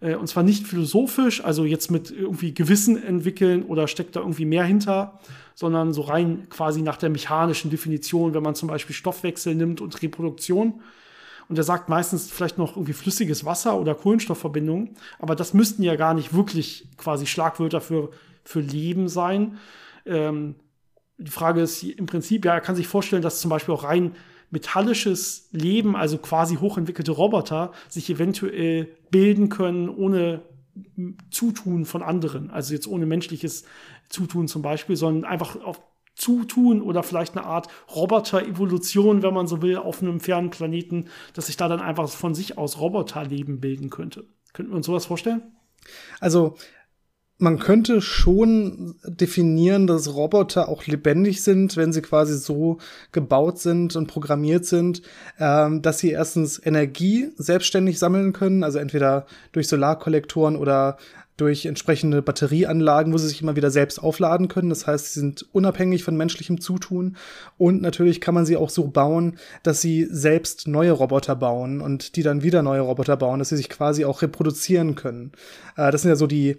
Äh, und zwar nicht philosophisch, also jetzt mit irgendwie Gewissen entwickeln oder steckt da irgendwie mehr hinter, sondern so rein quasi nach der mechanischen Definition, wenn man zum Beispiel Stoffwechsel nimmt und Reproduktion. Und er sagt meistens vielleicht noch irgendwie flüssiges Wasser oder Kohlenstoffverbindungen, aber das müssten ja gar nicht wirklich quasi Schlagwörter für, für Leben sein. Ähm, die Frage ist im Prinzip, ja, er kann sich vorstellen, dass zum Beispiel auch rein metallisches Leben, also quasi hochentwickelte Roboter, sich eventuell bilden können, ohne Zutun von anderen. Also jetzt ohne menschliches Zutun zum Beispiel, sondern einfach auf Zutun oder vielleicht eine Art Roboter-Evolution, wenn man so will, auf einem fernen Planeten, dass sich da dann einfach von sich aus Roboterleben bilden könnte. Könnten wir uns sowas vorstellen? Also man könnte schon definieren, dass Roboter auch lebendig sind, wenn sie quasi so gebaut sind und programmiert sind, ähm, dass sie erstens Energie selbstständig sammeln können, also entweder durch Solarkollektoren oder durch entsprechende Batterieanlagen, wo sie sich immer wieder selbst aufladen können. Das heißt, sie sind unabhängig von menschlichem Zutun. Und natürlich kann man sie auch so bauen, dass sie selbst neue Roboter bauen und die dann wieder neue Roboter bauen, dass sie sich quasi auch reproduzieren können. Äh, das sind ja so die,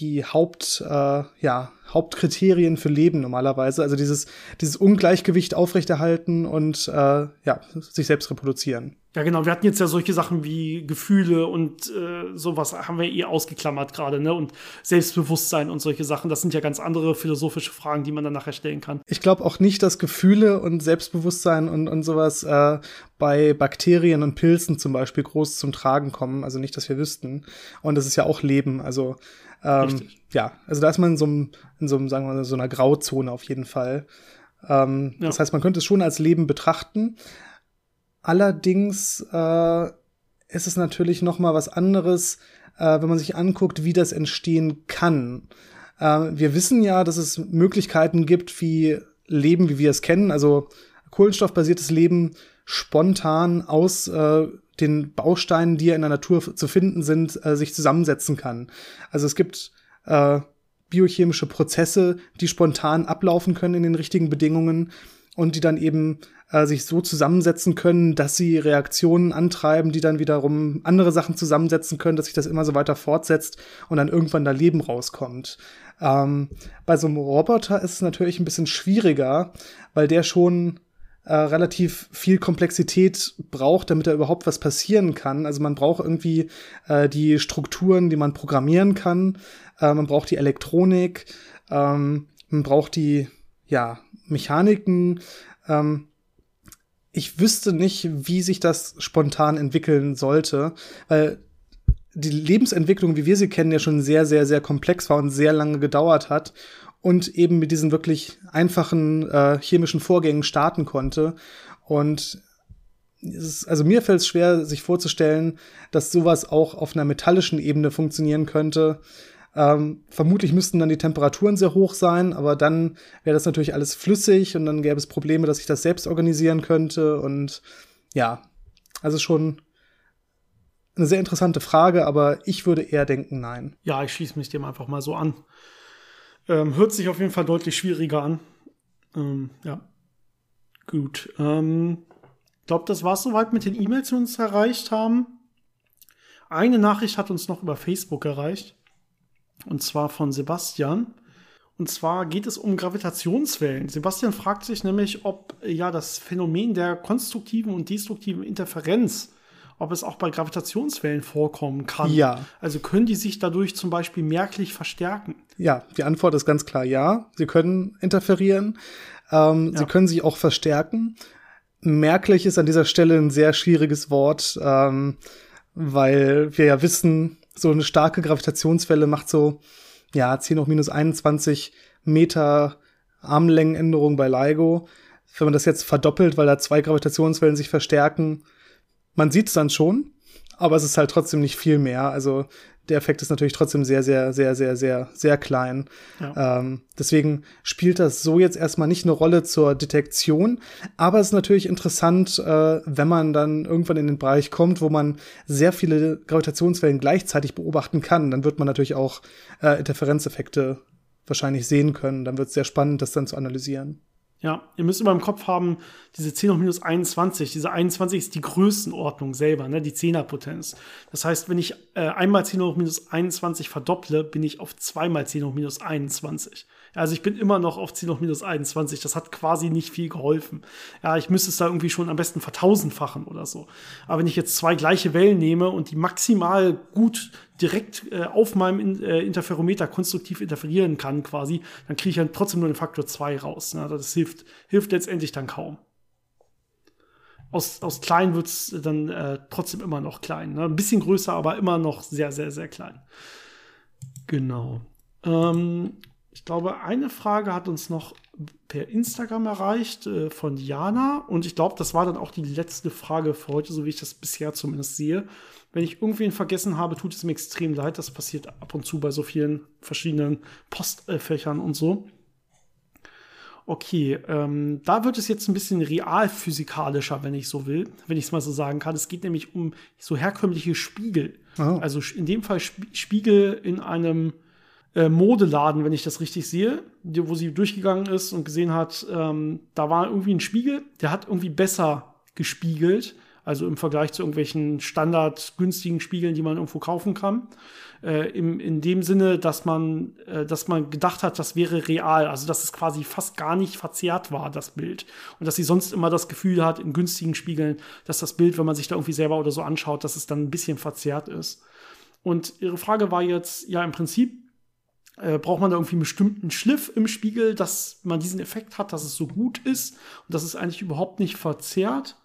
die Haupt, äh, ja, Hauptkriterien für Leben normalerweise. Also dieses, dieses Ungleichgewicht aufrechterhalten und äh, ja, sich selbst reproduzieren. Ja, genau. Wir hatten jetzt ja solche Sachen wie Gefühle und äh, sowas haben wir eh ausgeklammert gerade, ne? Und Selbstbewusstsein und solche Sachen. Das sind ja ganz andere philosophische Fragen, die man dann nachher stellen kann. Ich glaube auch nicht, dass Gefühle und Selbstbewusstsein und, und sowas äh, bei Bakterien und Pilzen zum Beispiel groß zum Tragen kommen. Also nicht, dass wir wüssten. Und das ist ja auch Leben. Also ähm, ja, also da ist man in so einem, in so einem, sagen wir mal, so einer Grauzone auf jeden Fall. Ähm, ja. Das heißt, man könnte es schon als Leben betrachten. Allerdings äh, ist es natürlich noch mal was anderes, äh, wenn man sich anguckt, wie das entstehen kann. Äh, wir wissen ja, dass es Möglichkeiten gibt, wie Leben, wie wir es kennen, also kohlenstoffbasiertes Leben spontan aus äh, den Bausteinen, die ja in der Natur zu finden sind, äh, sich zusammensetzen kann. Also es gibt äh, biochemische Prozesse, die spontan ablaufen können in den richtigen Bedingungen und die dann eben äh, sich so zusammensetzen können, dass sie Reaktionen antreiben, die dann wiederum andere Sachen zusammensetzen können, dass sich das immer so weiter fortsetzt und dann irgendwann da Leben rauskommt. Ähm, bei so einem Roboter ist es natürlich ein bisschen schwieriger, weil der schon äh, relativ viel Komplexität braucht, damit da überhaupt was passieren kann. Also man braucht irgendwie äh, die Strukturen, die man programmieren kann. Äh, man braucht die Elektronik. Ähm, man braucht die ja Mechaniken. Ähm, ich wüsste nicht, wie sich das spontan entwickeln sollte, weil die Lebensentwicklung, wie wir sie kennen, ja schon sehr, sehr, sehr komplex war und sehr lange gedauert hat und eben mit diesen wirklich einfachen äh, chemischen Vorgängen starten konnte. Und ist, also mir fällt es schwer, sich vorzustellen, dass sowas auch auf einer metallischen Ebene funktionieren könnte. Ähm, vermutlich müssten dann die Temperaturen sehr hoch sein, aber dann wäre das natürlich alles flüssig und dann gäbe es Probleme, dass ich das selbst organisieren könnte. Und ja, also schon eine sehr interessante Frage, aber ich würde eher denken, nein. Ja, ich schließe mich dem einfach mal so an. Ähm, hört sich auf jeden Fall deutlich schwieriger an. Ähm, ja. Gut. Ähm, glaube, das war es soweit mit den E-Mails, die uns erreicht haben. Eine Nachricht hat uns noch über Facebook erreicht. Und zwar von Sebastian. Und zwar geht es um Gravitationswellen. Sebastian fragt sich nämlich, ob ja das Phänomen der konstruktiven und destruktiven Interferenz ob es auch bei Gravitationswellen vorkommen kann. Ja. Also können die sich dadurch zum Beispiel merklich verstärken? Ja, die Antwort ist ganz klar ja. Sie können interferieren. Ähm, ja. Sie können sich auch verstärken. Merklich ist an dieser Stelle ein sehr schwieriges Wort, ähm, weil wir ja wissen, so eine starke Gravitationswelle macht so, ja, 10 hoch minus 21 Meter Armlängenänderung bei LIGO. Wenn man das jetzt verdoppelt, weil da zwei Gravitationswellen sich verstärken, man sieht es dann schon, aber es ist halt trotzdem nicht viel mehr. Also der Effekt ist natürlich trotzdem sehr, sehr, sehr, sehr, sehr, sehr klein. Ja. Ähm, deswegen spielt das so jetzt erstmal nicht eine Rolle zur Detektion, aber es ist natürlich interessant, äh, wenn man dann irgendwann in den Bereich kommt, wo man sehr viele Gravitationswellen gleichzeitig beobachten kann, dann wird man natürlich auch äh, Interferenzeffekte wahrscheinlich sehen können. Dann wird es sehr spannend, das dann zu analysieren. Ja, ihr müsst immer im Kopf haben, diese 10 hoch minus 21, diese 21 ist die Größenordnung selber, ne, die Zehnerpotenz. Das heißt, wenn ich äh, einmal 10 hoch minus 21 verdopple, bin ich auf zweimal 10 hoch minus 21. Also ich bin immer noch auf 10 hoch minus 21. Das hat quasi nicht viel geholfen. Ja, ich müsste es da irgendwie schon am besten vertausendfachen oder so. Aber wenn ich jetzt zwei gleiche Wellen nehme und die maximal gut direkt äh, auf meinem äh, Interferometer konstruktiv interferieren kann, quasi, dann kriege ich dann trotzdem nur den Faktor 2 raus. Ne? Das hilft, hilft letztendlich dann kaum. Aus, aus klein wird es dann äh, trotzdem immer noch klein. Ne? Ein bisschen größer, aber immer noch sehr, sehr, sehr klein. Genau. Ähm, ich glaube, eine Frage hat uns noch per Instagram erreicht äh, von Jana. Und ich glaube, das war dann auch die letzte Frage für heute, so wie ich das bisher zumindest sehe. Wenn ich irgendwen vergessen habe, tut es mir extrem leid. Das passiert ab und zu bei so vielen verschiedenen Postfächern und so. Okay, ähm, da wird es jetzt ein bisschen realphysikalischer, wenn ich so will, wenn ich es mal so sagen kann. Es geht nämlich um so herkömmliche Spiegel. Oh. Also in dem Fall Spiegel in einem äh, Modeladen, wenn ich das richtig sehe, wo sie durchgegangen ist und gesehen hat, ähm, da war irgendwie ein Spiegel, der hat irgendwie besser gespiegelt, also im Vergleich zu irgendwelchen standard günstigen Spiegeln, die man irgendwo kaufen kann. Äh, im, in dem Sinne, dass man, äh, dass man gedacht hat, das wäre real, also dass es quasi fast gar nicht verzerrt war, das Bild. Und dass sie sonst immer das Gefühl hat, in günstigen Spiegeln, dass das Bild, wenn man sich da irgendwie selber oder so anschaut, dass es dann ein bisschen verzerrt ist. Und ihre Frage war jetzt, ja, im Prinzip äh, braucht man da irgendwie einen bestimmten Schliff im Spiegel, dass man diesen Effekt hat, dass es so gut ist und dass es eigentlich überhaupt nicht verzerrt.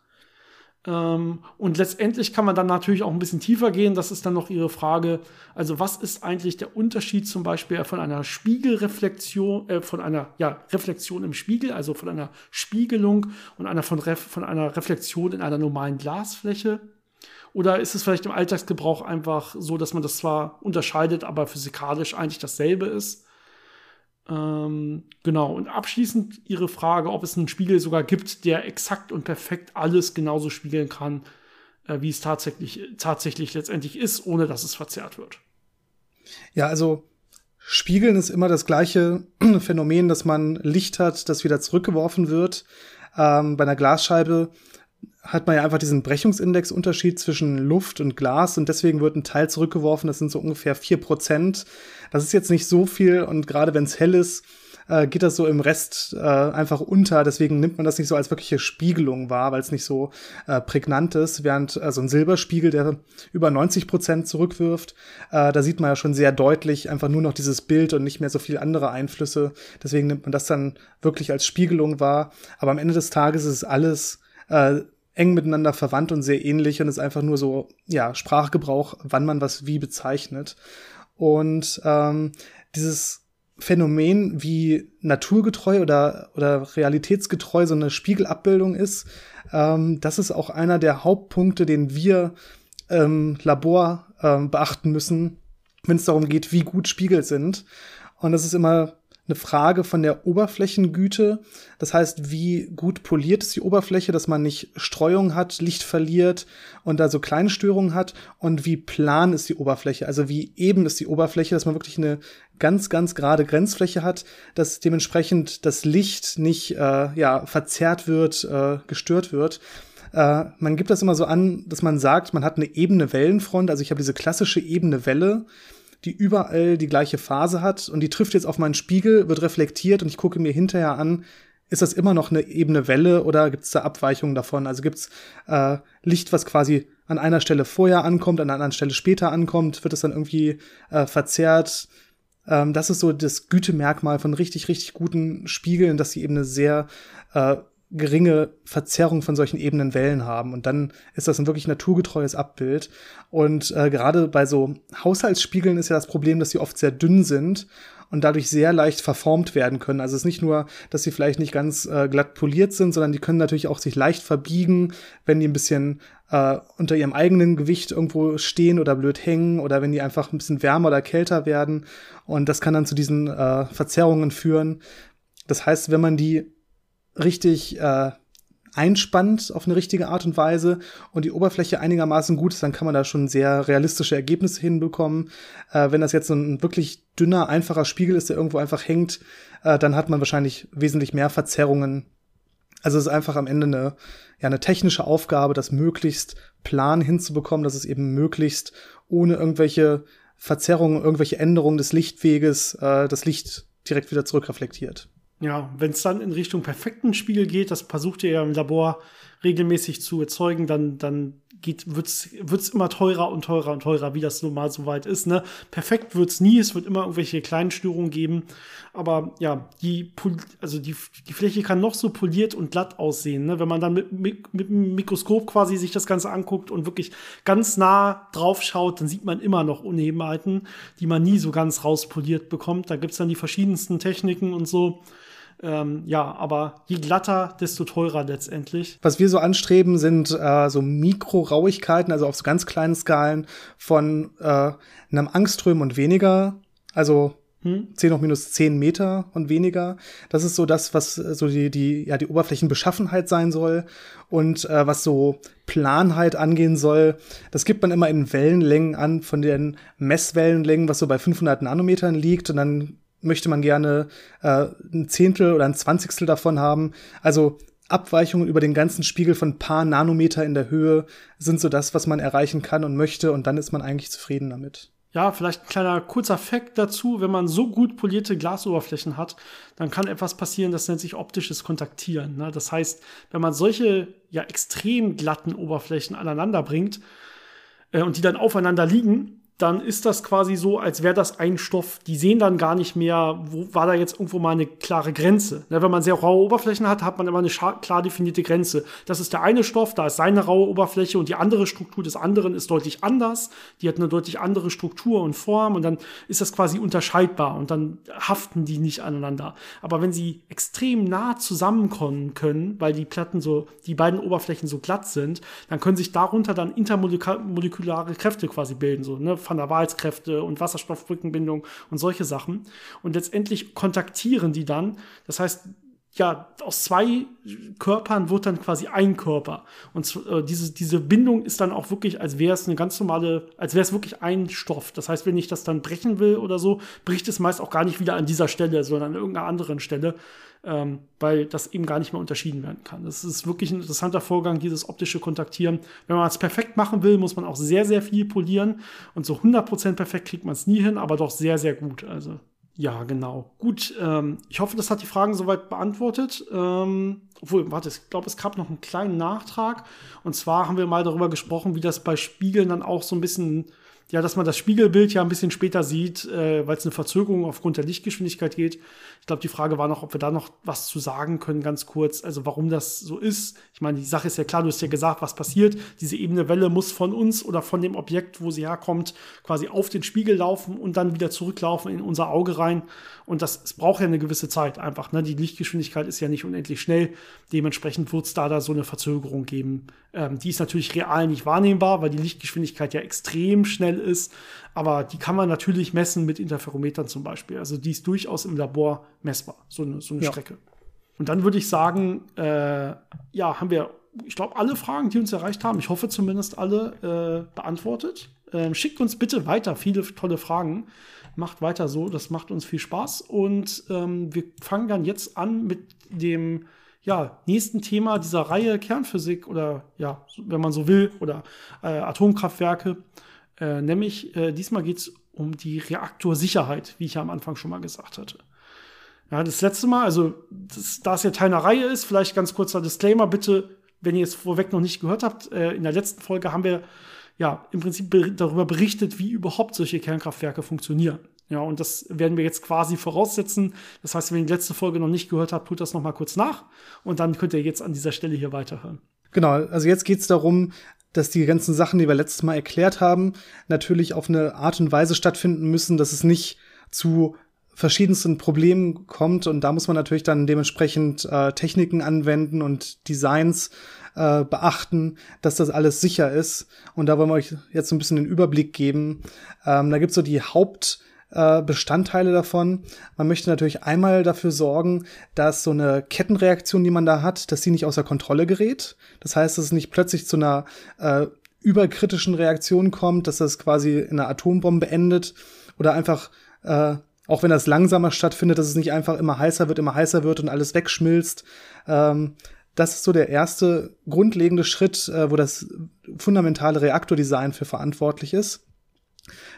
Ähm, und letztendlich kann man dann natürlich auch ein bisschen tiefer gehen. Das ist dann noch Ihre Frage. Also, was ist eigentlich der Unterschied zum Beispiel von einer Spiegelreflexion, äh, von einer ja, Reflexion im Spiegel, also von einer Spiegelung und einer von, Ref von einer Reflexion in einer normalen Glasfläche? Oder ist es vielleicht im Alltagsgebrauch einfach so, dass man das zwar unterscheidet, aber physikalisch eigentlich dasselbe ist? Ähm, genau. Und abschließend Ihre Frage, ob es einen Spiegel sogar gibt, der exakt und perfekt alles genauso spiegeln kann, äh, wie es tatsächlich, tatsächlich letztendlich ist, ohne dass es verzerrt wird. Ja, also Spiegeln ist immer das gleiche <clears throat> Phänomen, dass man Licht hat, das wieder zurückgeworfen wird. Ähm, bei einer Glasscheibe hat man ja einfach diesen Brechungsindexunterschied zwischen Luft und Glas und deswegen wird ein Teil zurückgeworfen. Das sind so ungefähr vier Prozent. Das ist jetzt nicht so viel und gerade wenn es hell ist, äh, geht das so im Rest äh, einfach unter. Deswegen nimmt man das nicht so als wirkliche Spiegelung wahr, weil es nicht so äh, prägnant ist. Während äh, so ein Silberspiegel, der über 90 Prozent zurückwirft, äh, da sieht man ja schon sehr deutlich einfach nur noch dieses Bild und nicht mehr so viel andere Einflüsse. Deswegen nimmt man das dann wirklich als Spiegelung wahr. Aber am Ende des Tages ist es alles äh, eng miteinander verwandt und sehr ähnlich und ist einfach nur so, ja, Sprachgebrauch, wann man was wie bezeichnet. Und ähm, dieses Phänomen, wie naturgetreu oder, oder realitätsgetreu so eine Spiegelabbildung ist, ähm, das ist auch einer der Hauptpunkte, den wir ähm, Labor ähm, beachten müssen, wenn es darum geht, wie gut Spiegel sind. Und das ist immer eine Frage von der Oberflächengüte. Das heißt, wie gut poliert ist die Oberfläche, dass man nicht Streuung hat, Licht verliert und da so kleine Störungen hat. Und wie plan ist die Oberfläche, also wie eben ist die Oberfläche, dass man wirklich eine ganz, ganz gerade Grenzfläche hat, dass dementsprechend das Licht nicht äh, ja, verzerrt wird, äh, gestört wird. Äh, man gibt das immer so an, dass man sagt, man hat eine ebene Wellenfront. Also ich habe diese klassische ebene Welle die überall die gleiche Phase hat und die trifft jetzt auf meinen Spiegel, wird reflektiert und ich gucke mir hinterher an, ist das immer noch eine ebene Welle oder gibt es da Abweichungen davon? Also gibt es äh, Licht, was quasi an einer Stelle vorher ankommt, an einer anderen Stelle später ankommt, wird es dann irgendwie äh, verzerrt? Ähm, das ist so das Gütemerkmal von richtig, richtig guten Spiegeln, dass sie eben eine sehr äh, geringe Verzerrung von solchen ebenen Wellen haben. Und dann ist das ein wirklich naturgetreues Abbild. Und äh, gerade bei so Haushaltsspiegeln ist ja das Problem, dass sie oft sehr dünn sind und dadurch sehr leicht verformt werden können. Also es ist nicht nur, dass sie vielleicht nicht ganz äh, glatt poliert sind, sondern die können natürlich auch sich leicht verbiegen, wenn die ein bisschen äh, unter ihrem eigenen Gewicht irgendwo stehen oder blöd hängen oder wenn die einfach ein bisschen wärmer oder kälter werden. Und das kann dann zu diesen äh, Verzerrungen führen. Das heißt, wenn man die richtig äh, einspannt auf eine richtige Art und Weise und die Oberfläche einigermaßen gut ist, dann kann man da schon sehr realistische Ergebnisse hinbekommen. Äh, wenn das jetzt so ein wirklich dünner, einfacher Spiegel ist, der irgendwo einfach hängt, äh, dann hat man wahrscheinlich wesentlich mehr Verzerrungen. Also es ist einfach am Ende eine, ja, eine technische Aufgabe, das möglichst plan hinzubekommen, dass es eben möglichst ohne irgendwelche Verzerrungen, irgendwelche Änderungen des Lichtweges äh, das Licht direkt wieder zurückreflektiert. Ja, wenn es dann in Richtung perfekten Spiegel geht, das versucht ihr ja im Labor regelmäßig zu erzeugen, dann, dann geht, wird's, wird's immer teurer und teurer und teurer, wie das normal so weit ist. Ne? Perfekt wird's nie, es wird immer irgendwelche kleinen Störungen geben. Aber ja, die, also die, die Fläche kann noch so poliert und glatt aussehen. Ne? Wenn man dann mit, mit, mit dem Mikroskop quasi sich das Ganze anguckt und wirklich ganz nah drauf schaut, dann sieht man immer noch Unebenheiten, die man nie so ganz rauspoliert bekommt. Da gibt's dann die verschiedensten Techniken und so. Ähm, ja, aber je glatter, desto teurer letztendlich. Was wir so anstreben, sind äh, so Mikrorauigkeiten, also auf so ganz kleinen Skalen von äh, einem Angström und weniger. Also hm? 10 hoch minus 10 Meter und weniger. Das ist so das, was äh, so die, die, ja, die Oberflächenbeschaffenheit sein soll. Und äh, was so Planheit angehen soll, das gibt man immer in Wellenlängen an, von den Messwellenlängen, was so bei 500 Nanometern liegt. Und dann möchte man gerne äh, ein Zehntel oder ein Zwanzigstel davon haben. Also Abweichungen über den ganzen Spiegel von ein paar Nanometer in der Höhe sind so das, was man erreichen kann und möchte und dann ist man eigentlich zufrieden damit. Ja, vielleicht ein kleiner kurzer Fakt dazu. Wenn man so gut polierte Glasoberflächen hat, dann kann etwas passieren, das nennt sich optisches Kontaktieren. Ne? Das heißt, wenn man solche ja extrem glatten Oberflächen aneinander bringt äh, und die dann aufeinander liegen, dann ist das quasi so, als wäre das ein Stoff. Die sehen dann gar nicht mehr, wo war da jetzt irgendwo mal eine klare Grenze. Ne, wenn man sehr raue Oberflächen hat, hat man immer eine klar definierte Grenze. Das ist der eine Stoff, da ist seine raue Oberfläche und die andere Struktur des anderen ist deutlich anders. Die hat eine deutlich andere Struktur und Form und dann ist das quasi unterscheidbar und dann haften die nicht aneinander. Aber wenn sie extrem nah zusammenkommen können, weil die Platten so, die beiden Oberflächen so glatt sind, dann können sich darunter dann intermolekulare Kräfte quasi bilden, so, ne? Van der Waals-Kräfte und Wasserstoffbrückenbindung und solche Sachen. Und letztendlich kontaktieren die dann. Das heißt, ja, aus zwei Körpern wird dann quasi ein Körper. Und äh, diese, diese Bindung ist dann auch wirklich, als wäre es eine ganz normale, als wäre es wirklich ein Stoff. Das heißt, wenn ich das dann brechen will oder so, bricht es meist auch gar nicht wieder an dieser Stelle, sondern an irgendeiner anderen Stelle ähm, weil das eben gar nicht mehr unterschieden werden kann. Das ist wirklich ein interessanter Vorgang, dieses optische Kontaktieren. Wenn man es perfekt machen will, muss man auch sehr, sehr viel polieren und so 100% perfekt kriegt man es nie hin, aber doch sehr, sehr gut. Also ja, genau. Gut, ähm, ich hoffe, das hat die Fragen soweit beantwortet. Ähm, obwohl, warte, ich glaube, es gab noch einen kleinen Nachtrag. Und zwar haben wir mal darüber gesprochen, wie das bei Spiegeln dann auch so ein bisschen ja, dass man das Spiegelbild ja ein bisschen später sieht, äh, weil es eine Verzögerung aufgrund der Lichtgeschwindigkeit geht. Ich glaube, die Frage war noch, ob wir da noch was zu sagen können, ganz kurz. Also warum das so ist. Ich meine, die Sache ist ja klar, du hast ja gesagt, was passiert. Diese ebene Welle muss von uns oder von dem Objekt, wo sie herkommt, quasi auf den Spiegel laufen und dann wieder zurücklaufen in unser Auge rein. Und das es braucht ja eine gewisse Zeit einfach. Ne? Die Lichtgeschwindigkeit ist ja nicht unendlich schnell. Dementsprechend wird es da, da so eine Verzögerung geben. Ähm, die ist natürlich real nicht wahrnehmbar, weil die Lichtgeschwindigkeit ja extrem schnell ist. Aber die kann man natürlich messen mit Interferometern zum Beispiel. Also die ist durchaus im Labor messbar, so eine, so eine ja. Strecke. Und dann würde ich sagen, äh, ja, haben wir, ich glaube, alle Fragen, die uns erreicht haben, ich hoffe zumindest alle, äh, beantwortet. Ähm, schickt uns bitte weiter viele tolle Fragen macht weiter so, das macht uns viel Spaß. Und ähm, wir fangen dann jetzt an mit dem ja, nächsten Thema dieser Reihe Kernphysik oder ja, wenn man so will, oder äh, Atomkraftwerke. Äh, nämlich äh, diesmal geht es um die Reaktorsicherheit, wie ich ja am Anfang schon mal gesagt hatte. Ja, das letzte Mal, also das, da es ja Teil einer Reihe ist, vielleicht ganz kurzer Disclaimer, bitte, wenn ihr es vorweg noch nicht gehört habt, äh, in der letzten Folge haben wir ja, im Prinzip darüber berichtet, wie überhaupt solche Kernkraftwerke funktionieren. Ja, und das werden wir jetzt quasi voraussetzen. Das heißt, wenn ihr die letzte Folge noch nicht gehört habt, tut das noch mal kurz nach und dann könnt ihr jetzt an dieser Stelle hier weiterhören. Genau, also jetzt geht es darum, dass die ganzen Sachen, die wir letztes Mal erklärt haben, natürlich auf eine Art und Weise stattfinden müssen, dass es nicht zu verschiedensten Problemen kommt und da muss man natürlich dann dementsprechend äh, Techniken anwenden und Designs äh, beachten, dass das alles sicher ist. Und da wollen wir euch jetzt so ein bisschen den Überblick geben. Ähm, da gibt's so die Hauptbestandteile äh, davon. Man möchte natürlich einmal dafür sorgen, dass so eine Kettenreaktion, die man da hat, dass sie nicht außer Kontrolle gerät. Das heißt, dass es nicht plötzlich zu einer äh, überkritischen Reaktion kommt, dass das quasi in einer Atombombe endet oder einfach äh, auch wenn das langsamer stattfindet, dass es nicht einfach immer heißer wird, immer heißer wird und alles wegschmilzt. Ähm, das ist so der erste grundlegende Schritt, äh, wo das fundamentale Reaktordesign für verantwortlich ist.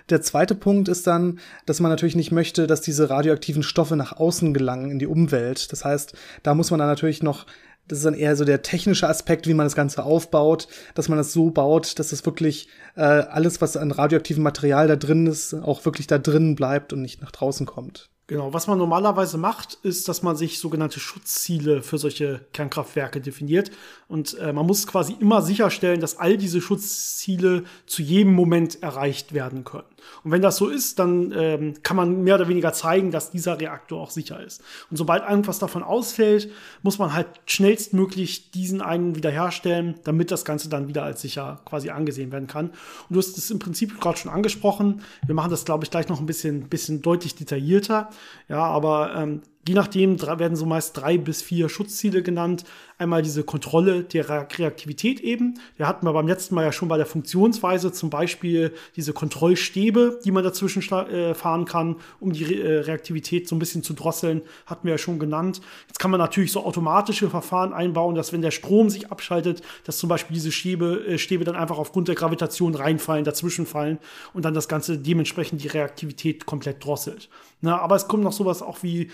Der zweite Punkt ist dann, dass man natürlich nicht möchte, dass diese radioaktiven Stoffe nach außen gelangen in die Umwelt. Das heißt, da muss man dann natürlich noch das ist dann eher so der technische Aspekt, wie man das Ganze aufbaut, dass man das so baut, dass es wirklich äh, alles, was an radioaktivem Material da drin ist, auch wirklich da drin bleibt und nicht nach draußen kommt. Genau, was man normalerweise macht, ist, dass man sich sogenannte Schutzziele für solche Kernkraftwerke definiert. Und äh, man muss quasi immer sicherstellen, dass all diese Schutzziele zu jedem Moment erreicht werden können. Und wenn das so ist, dann ähm, kann man mehr oder weniger zeigen, dass dieser Reaktor auch sicher ist. Und sobald irgendwas davon ausfällt, muss man halt schnellstmöglich diesen einen wiederherstellen, damit das Ganze dann wieder als sicher quasi angesehen werden kann. Und du hast es im Prinzip gerade schon angesprochen. Wir machen das, glaube ich, gleich noch ein bisschen, bisschen deutlich detaillierter. Ja, aber ähm, Je nachdem werden so meist drei bis vier Schutzziele genannt. Einmal diese Kontrolle der Reaktivität eben. Da hatten wir beim letzten Mal ja schon bei der Funktionsweise zum Beispiel diese Kontrollstäbe, die man dazwischen äh, fahren kann, um die äh, Reaktivität so ein bisschen zu drosseln, hatten wir ja schon genannt. Jetzt kann man natürlich so automatische Verfahren einbauen, dass wenn der Strom sich abschaltet, dass zum Beispiel diese Stäbe, äh, Stäbe dann einfach aufgrund der Gravitation reinfallen, dazwischenfallen und dann das Ganze dementsprechend die Reaktivität komplett drosselt. Na, aber es kommt noch sowas auch wie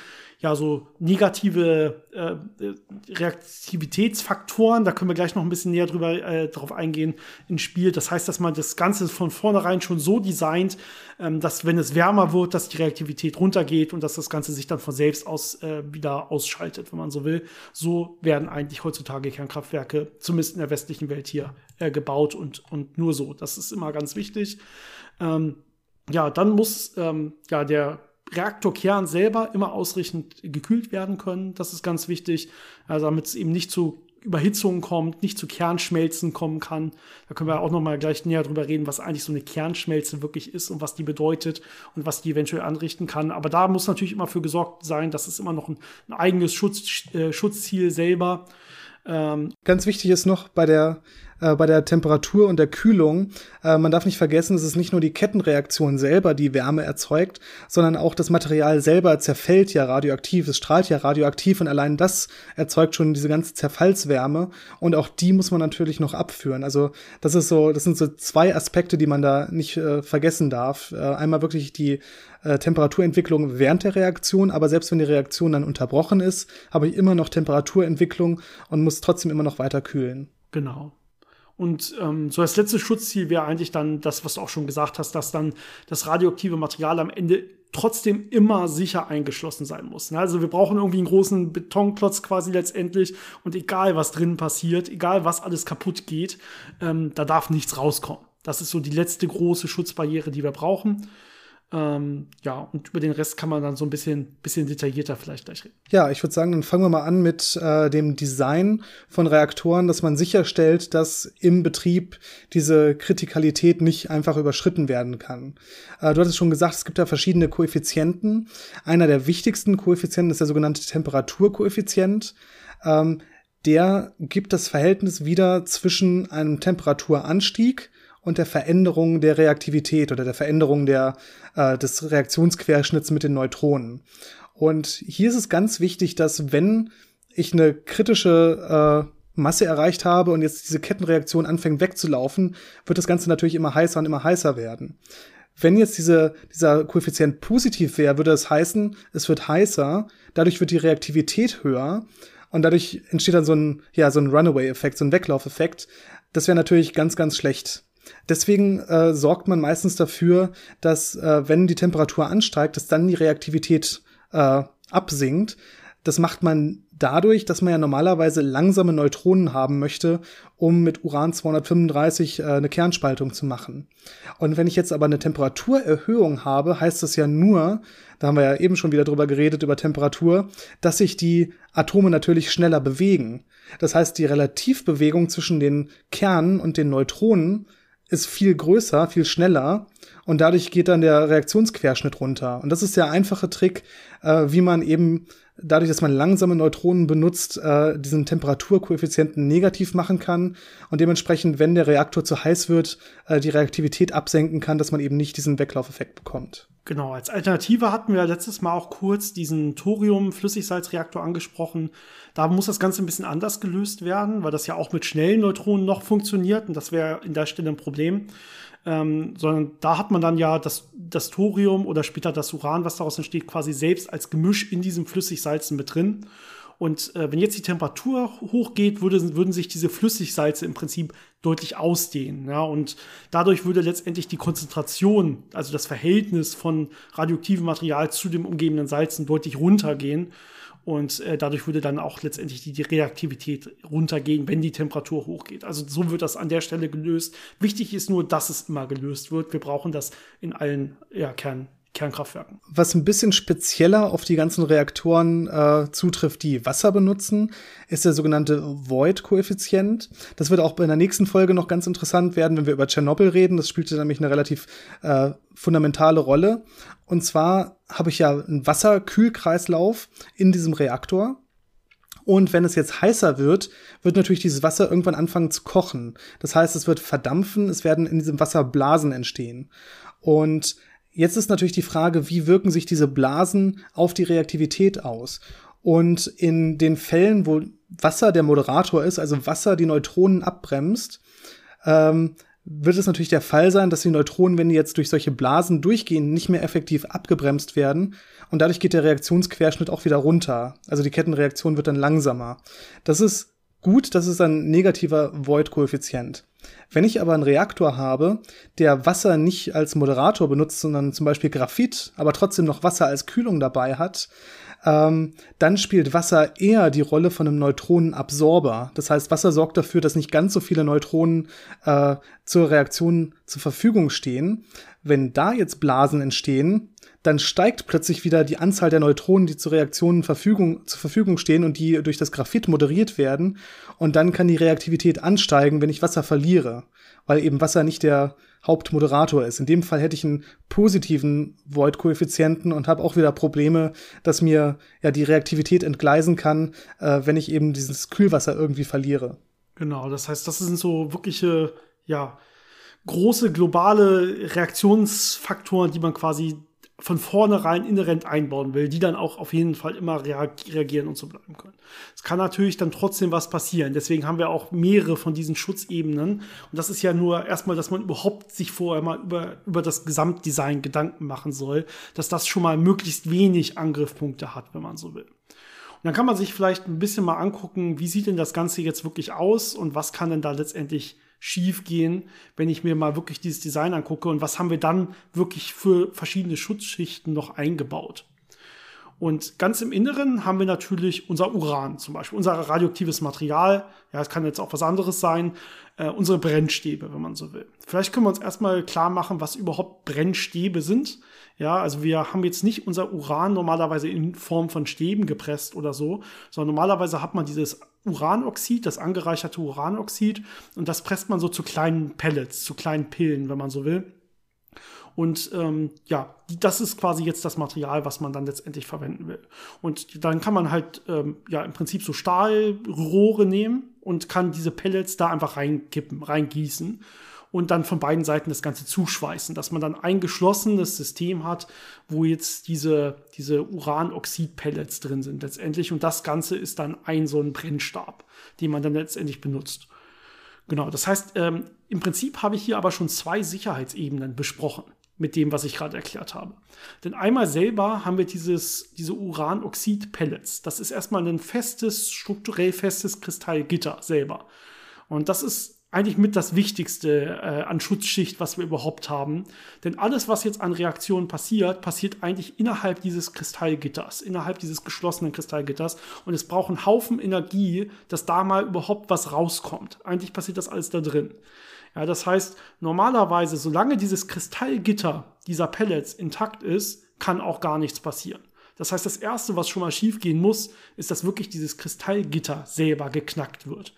ja so negative äh, Reaktivitätsfaktoren, da können wir gleich noch ein bisschen näher drüber äh, drauf eingehen, ins Spiel. Das heißt, dass man das Ganze von vornherein schon so designt, ähm, dass wenn es wärmer wird, dass die Reaktivität runtergeht und dass das Ganze sich dann von selbst aus äh, wieder ausschaltet, wenn man so will. So werden eigentlich heutzutage Kernkraftwerke, zumindest in der westlichen Welt hier, äh, gebaut und, und nur so. Das ist immer ganz wichtig. Ähm, ja, dann muss ähm, ja der Reaktorkern selber immer ausreichend gekühlt werden können. Das ist ganz wichtig, also damit es eben nicht zu Überhitzungen kommt, nicht zu Kernschmelzen kommen kann. Da können wir auch noch mal gleich näher drüber reden, was eigentlich so eine Kernschmelze wirklich ist und was die bedeutet und was die eventuell anrichten kann. Aber da muss natürlich immer für gesorgt sein, dass es immer noch ein, ein eigenes Schutz, äh, Schutzziel selber. Ähm Ganz wichtig ist noch bei der äh, bei der Temperatur und der Kühlung. Äh, man darf nicht vergessen, es ist nicht nur die Kettenreaktion selber, die Wärme erzeugt, sondern auch das Material selber zerfällt ja radioaktiv, es strahlt ja radioaktiv und allein das erzeugt schon diese ganze Zerfallswärme und auch die muss man natürlich noch abführen. Also das ist so, das sind so zwei Aspekte, die man da nicht äh, vergessen darf. Äh, einmal wirklich die äh, Temperaturentwicklung während der Reaktion, aber selbst wenn die Reaktion dann unterbrochen ist, habe ich immer noch Temperaturentwicklung und muss trotzdem immer noch weiter kühlen. Genau. Und ähm, so das letzte Schutzziel wäre eigentlich dann das, was du auch schon gesagt hast, dass dann das radioaktive Material am Ende trotzdem immer sicher eingeschlossen sein muss. Ne? Also wir brauchen irgendwie einen großen Betonklotz quasi letztendlich und egal was drin passiert, egal was alles kaputt geht, ähm, da darf nichts rauskommen. Das ist so die letzte große Schutzbarriere, die wir brauchen. Ähm, ja, und über den Rest kann man dann so ein bisschen, bisschen detaillierter vielleicht gleich reden. Ja, ich würde sagen, dann fangen wir mal an mit äh, dem Design von Reaktoren, dass man sicherstellt, dass im Betrieb diese Kritikalität nicht einfach überschritten werden kann. Äh, du hattest schon gesagt, es gibt da verschiedene Koeffizienten. Einer der wichtigsten Koeffizienten ist der sogenannte Temperaturkoeffizient. Ähm, der gibt das Verhältnis wieder zwischen einem Temperaturanstieg und der Veränderung der Reaktivität oder der Veränderung der, äh, des Reaktionsquerschnitts mit den Neutronen. Und hier ist es ganz wichtig, dass wenn ich eine kritische äh, Masse erreicht habe und jetzt diese Kettenreaktion anfängt wegzulaufen, wird das Ganze natürlich immer heißer und immer heißer werden. Wenn jetzt diese, dieser Koeffizient positiv wäre, würde das heißen, es wird heißer, dadurch wird die Reaktivität höher und dadurch entsteht dann so ein, ja, so ein Runaway-Effekt, so ein Weglaufeffekt. Das wäre natürlich ganz, ganz schlecht. Deswegen äh, sorgt man meistens dafür, dass äh, wenn die Temperatur ansteigt, dass dann die Reaktivität äh, absinkt. Das macht man dadurch, dass man ja normalerweise langsame Neutronen haben möchte, um mit Uran 235 äh, eine Kernspaltung zu machen. Und wenn ich jetzt aber eine Temperaturerhöhung habe, heißt das ja nur, da haben wir ja eben schon wieder drüber geredet, über Temperatur, dass sich die Atome natürlich schneller bewegen. Das heißt, die Relativbewegung zwischen den Kernen und den Neutronen ist viel größer, viel schneller und dadurch geht dann der Reaktionsquerschnitt runter. Und das ist der einfache Trick, äh, wie man eben dadurch, dass man langsame Neutronen benutzt, äh, diesen Temperaturkoeffizienten negativ machen kann und dementsprechend, wenn der Reaktor zu heiß wird, äh, die Reaktivität absenken kann, dass man eben nicht diesen Weglaufeffekt bekommt. Genau, als Alternative hatten wir letztes Mal auch kurz diesen Thorium-Flüssigsalzreaktor angesprochen. Da muss das Ganze ein bisschen anders gelöst werden, weil das ja auch mit schnellen Neutronen noch funktioniert und das wäre in der Stelle ein Problem. Ähm, sondern da hat man dann ja das, das Thorium oder später das Uran, was daraus entsteht, quasi selbst als Gemisch in diesem Flüssigsalzen mit drin. Und äh, wenn jetzt die Temperatur hochgeht, würde, würden sich diese Flüssigsalze im Prinzip deutlich ausdehnen. Ja? Und dadurch würde letztendlich die Konzentration, also das Verhältnis von radioaktivem Material zu dem umgebenden Salzen deutlich runtergehen. Und äh, dadurch würde dann auch letztendlich die, die Reaktivität runtergehen, wenn die Temperatur hochgeht. Also so wird das an der Stelle gelöst. Wichtig ist nur, dass es immer gelöst wird. Wir brauchen das in allen ja, Kern, Kernkraftwerken. Was ein bisschen spezieller auf die ganzen Reaktoren äh, zutrifft, die Wasser benutzen, ist der sogenannte Void-Koeffizient. Das wird auch in der nächsten Folge noch ganz interessant werden, wenn wir über Tschernobyl reden. Das spielte nämlich eine relativ äh, fundamentale Rolle. Und zwar habe ich ja einen Wasserkühlkreislauf in diesem Reaktor. Und wenn es jetzt heißer wird, wird natürlich dieses Wasser irgendwann anfangen zu kochen. Das heißt, es wird verdampfen, es werden in diesem Wasser Blasen entstehen. Und Jetzt ist natürlich die Frage, wie wirken sich diese Blasen auf die Reaktivität aus? Und in den Fällen, wo Wasser der Moderator ist, also Wasser die Neutronen abbremst, ähm, wird es natürlich der Fall sein, dass die Neutronen, wenn die jetzt durch solche Blasen durchgehen, nicht mehr effektiv abgebremst werden. Und dadurch geht der Reaktionsquerschnitt auch wieder runter. Also die Kettenreaktion wird dann langsamer. Das ist gut, das ist ein negativer Void-Koeffizient. Wenn ich aber einen Reaktor habe, der Wasser nicht als Moderator benutzt, sondern zum Beispiel Graphit, aber trotzdem noch Wasser als Kühlung dabei hat, ähm, dann spielt Wasser eher die Rolle von einem Neutronenabsorber. Das heißt, Wasser sorgt dafür, dass nicht ganz so viele Neutronen äh, zur Reaktion zur Verfügung stehen. Wenn da jetzt Blasen entstehen, dann steigt plötzlich wieder die Anzahl der Neutronen, die zur Reaktion Verfügung, zur Verfügung stehen und die durch das Graphit moderiert werden. Und dann kann die Reaktivität ansteigen, wenn ich Wasser verliere, weil eben Wasser nicht der Hauptmoderator ist. In dem Fall hätte ich einen positiven Void-Koeffizienten und habe auch wieder Probleme, dass mir ja die Reaktivität entgleisen kann, äh, wenn ich eben dieses Kühlwasser irgendwie verliere. Genau, das heißt, das sind so wirkliche, ja, große globale Reaktionsfaktoren, die man quasi von vornherein inhärent einbauen will, die dann auch auf jeden Fall immer reagieren und so bleiben können. Es kann natürlich dann trotzdem was passieren. Deswegen haben wir auch mehrere von diesen Schutzebenen. Und das ist ja nur erstmal, dass man überhaupt sich vorher mal über, über das Gesamtdesign Gedanken machen soll, dass das schon mal möglichst wenig Angriffspunkte hat, wenn man so will. Und dann kann man sich vielleicht ein bisschen mal angucken, wie sieht denn das Ganze jetzt wirklich aus und was kann denn da letztendlich schief gehen, wenn ich mir mal wirklich dieses Design angucke und was haben wir dann wirklich für verschiedene Schutzschichten noch eingebaut. Und ganz im Inneren haben wir natürlich unser Uran zum Beispiel, unser radioaktives Material. Ja, es kann jetzt auch was anderes sein. Äh, unsere Brennstäbe, wenn man so will. Vielleicht können wir uns erstmal klar machen, was überhaupt Brennstäbe sind. Ja, also wir haben jetzt nicht unser Uran normalerweise in Form von Stäben gepresst oder so, sondern normalerweise hat man dieses Uranoxid, das angereicherte Uranoxid, und das presst man so zu kleinen Pellets, zu kleinen Pillen, wenn man so will. Und ähm, ja, das ist quasi jetzt das Material, was man dann letztendlich verwenden will. Und dann kann man halt ähm, ja im Prinzip so Stahlrohre nehmen und kann diese Pellets da einfach reinkippen, reingießen und dann von beiden Seiten das Ganze zuschweißen, dass man dann ein geschlossenes System hat, wo jetzt diese, diese Uranoxid-Pellets drin sind letztendlich. Und das Ganze ist dann ein so ein Brennstab, den man dann letztendlich benutzt. Genau, das heißt, ähm, im Prinzip habe ich hier aber schon zwei Sicherheitsebenen besprochen mit dem, was ich gerade erklärt habe. Denn einmal selber haben wir dieses, diese Uranoxid-Pellets. Das ist erstmal ein festes, strukturell festes Kristallgitter selber. Und das ist eigentlich mit das Wichtigste äh, an Schutzschicht, was wir überhaupt haben. Denn alles, was jetzt an Reaktionen passiert, passiert eigentlich innerhalb dieses Kristallgitters, innerhalb dieses geschlossenen Kristallgitters. Und es braucht einen Haufen Energie, dass da mal überhaupt was rauskommt. Eigentlich passiert das alles da drin. Ja, das heißt, normalerweise, solange dieses Kristallgitter dieser Pellets intakt ist, kann auch gar nichts passieren. Das heißt, das Erste, was schon mal schiefgehen muss, ist, dass wirklich dieses Kristallgitter selber geknackt wird.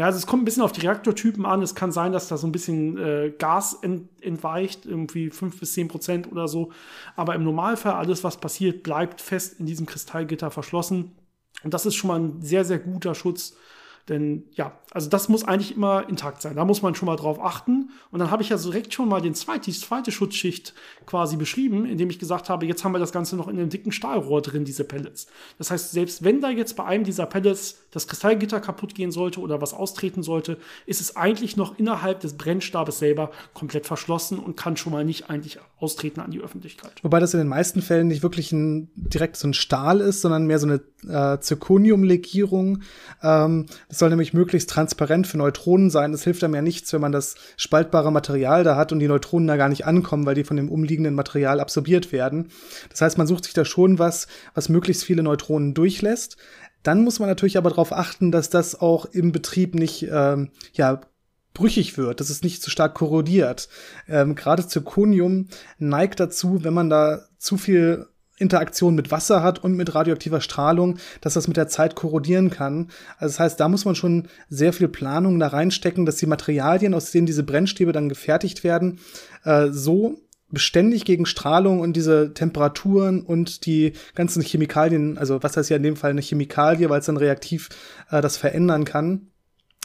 Ja, also es kommt ein bisschen auf die Reaktortypen an. Es kann sein, dass da so ein bisschen äh, Gas ent entweicht, irgendwie 5 bis 10 Prozent oder so. Aber im Normalfall, alles, was passiert, bleibt fest in diesem Kristallgitter verschlossen. Und das ist schon mal ein sehr, sehr guter Schutz Denn ja, also das muss eigentlich immer intakt sein. Da muss man schon mal drauf achten. Und dann habe ich ja direkt schon mal den zweite, die zweite Schutzschicht quasi beschrieben, indem ich gesagt habe, jetzt haben wir das Ganze noch in einem dicken Stahlrohr drin, diese Pellets. Das heißt, selbst wenn da jetzt bei einem dieser Pellets das Kristallgitter kaputt gehen sollte oder was austreten sollte, ist es eigentlich noch innerhalb des Brennstabes selber komplett verschlossen und kann schon mal nicht eigentlich austreten an die Öffentlichkeit. Wobei das in den meisten Fällen nicht wirklich ein, direkt so ein Stahl ist, sondern mehr so eine äh, Zirconiumlegierung. Ähm, das soll nämlich möglichst transparent für Neutronen sein. Es hilft einem ja nichts, wenn man das spaltbare Material da hat und die Neutronen da gar nicht ankommen, weil die von dem umliegenden Material absorbiert werden. Das heißt, man sucht sich da schon was, was möglichst viele Neutronen durchlässt. Dann muss man natürlich aber darauf achten, dass das auch im Betrieb nicht ähm, ja, brüchig wird, dass es nicht zu stark korrodiert. Ähm, Gerade Zirconium neigt dazu, wenn man da zu viel Interaktion mit Wasser hat und mit radioaktiver Strahlung, dass das mit der Zeit korrodieren kann. Also das heißt, da muss man schon sehr viel Planung da reinstecken, dass die Materialien, aus denen diese Brennstäbe dann gefertigt werden, äh, so beständig gegen Strahlung und diese Temperaturen und die ganzen Chemikalien, also was heißt ja in dem Fall eine Chemikalie, weil es dann reaktiv äh, das verändern kann.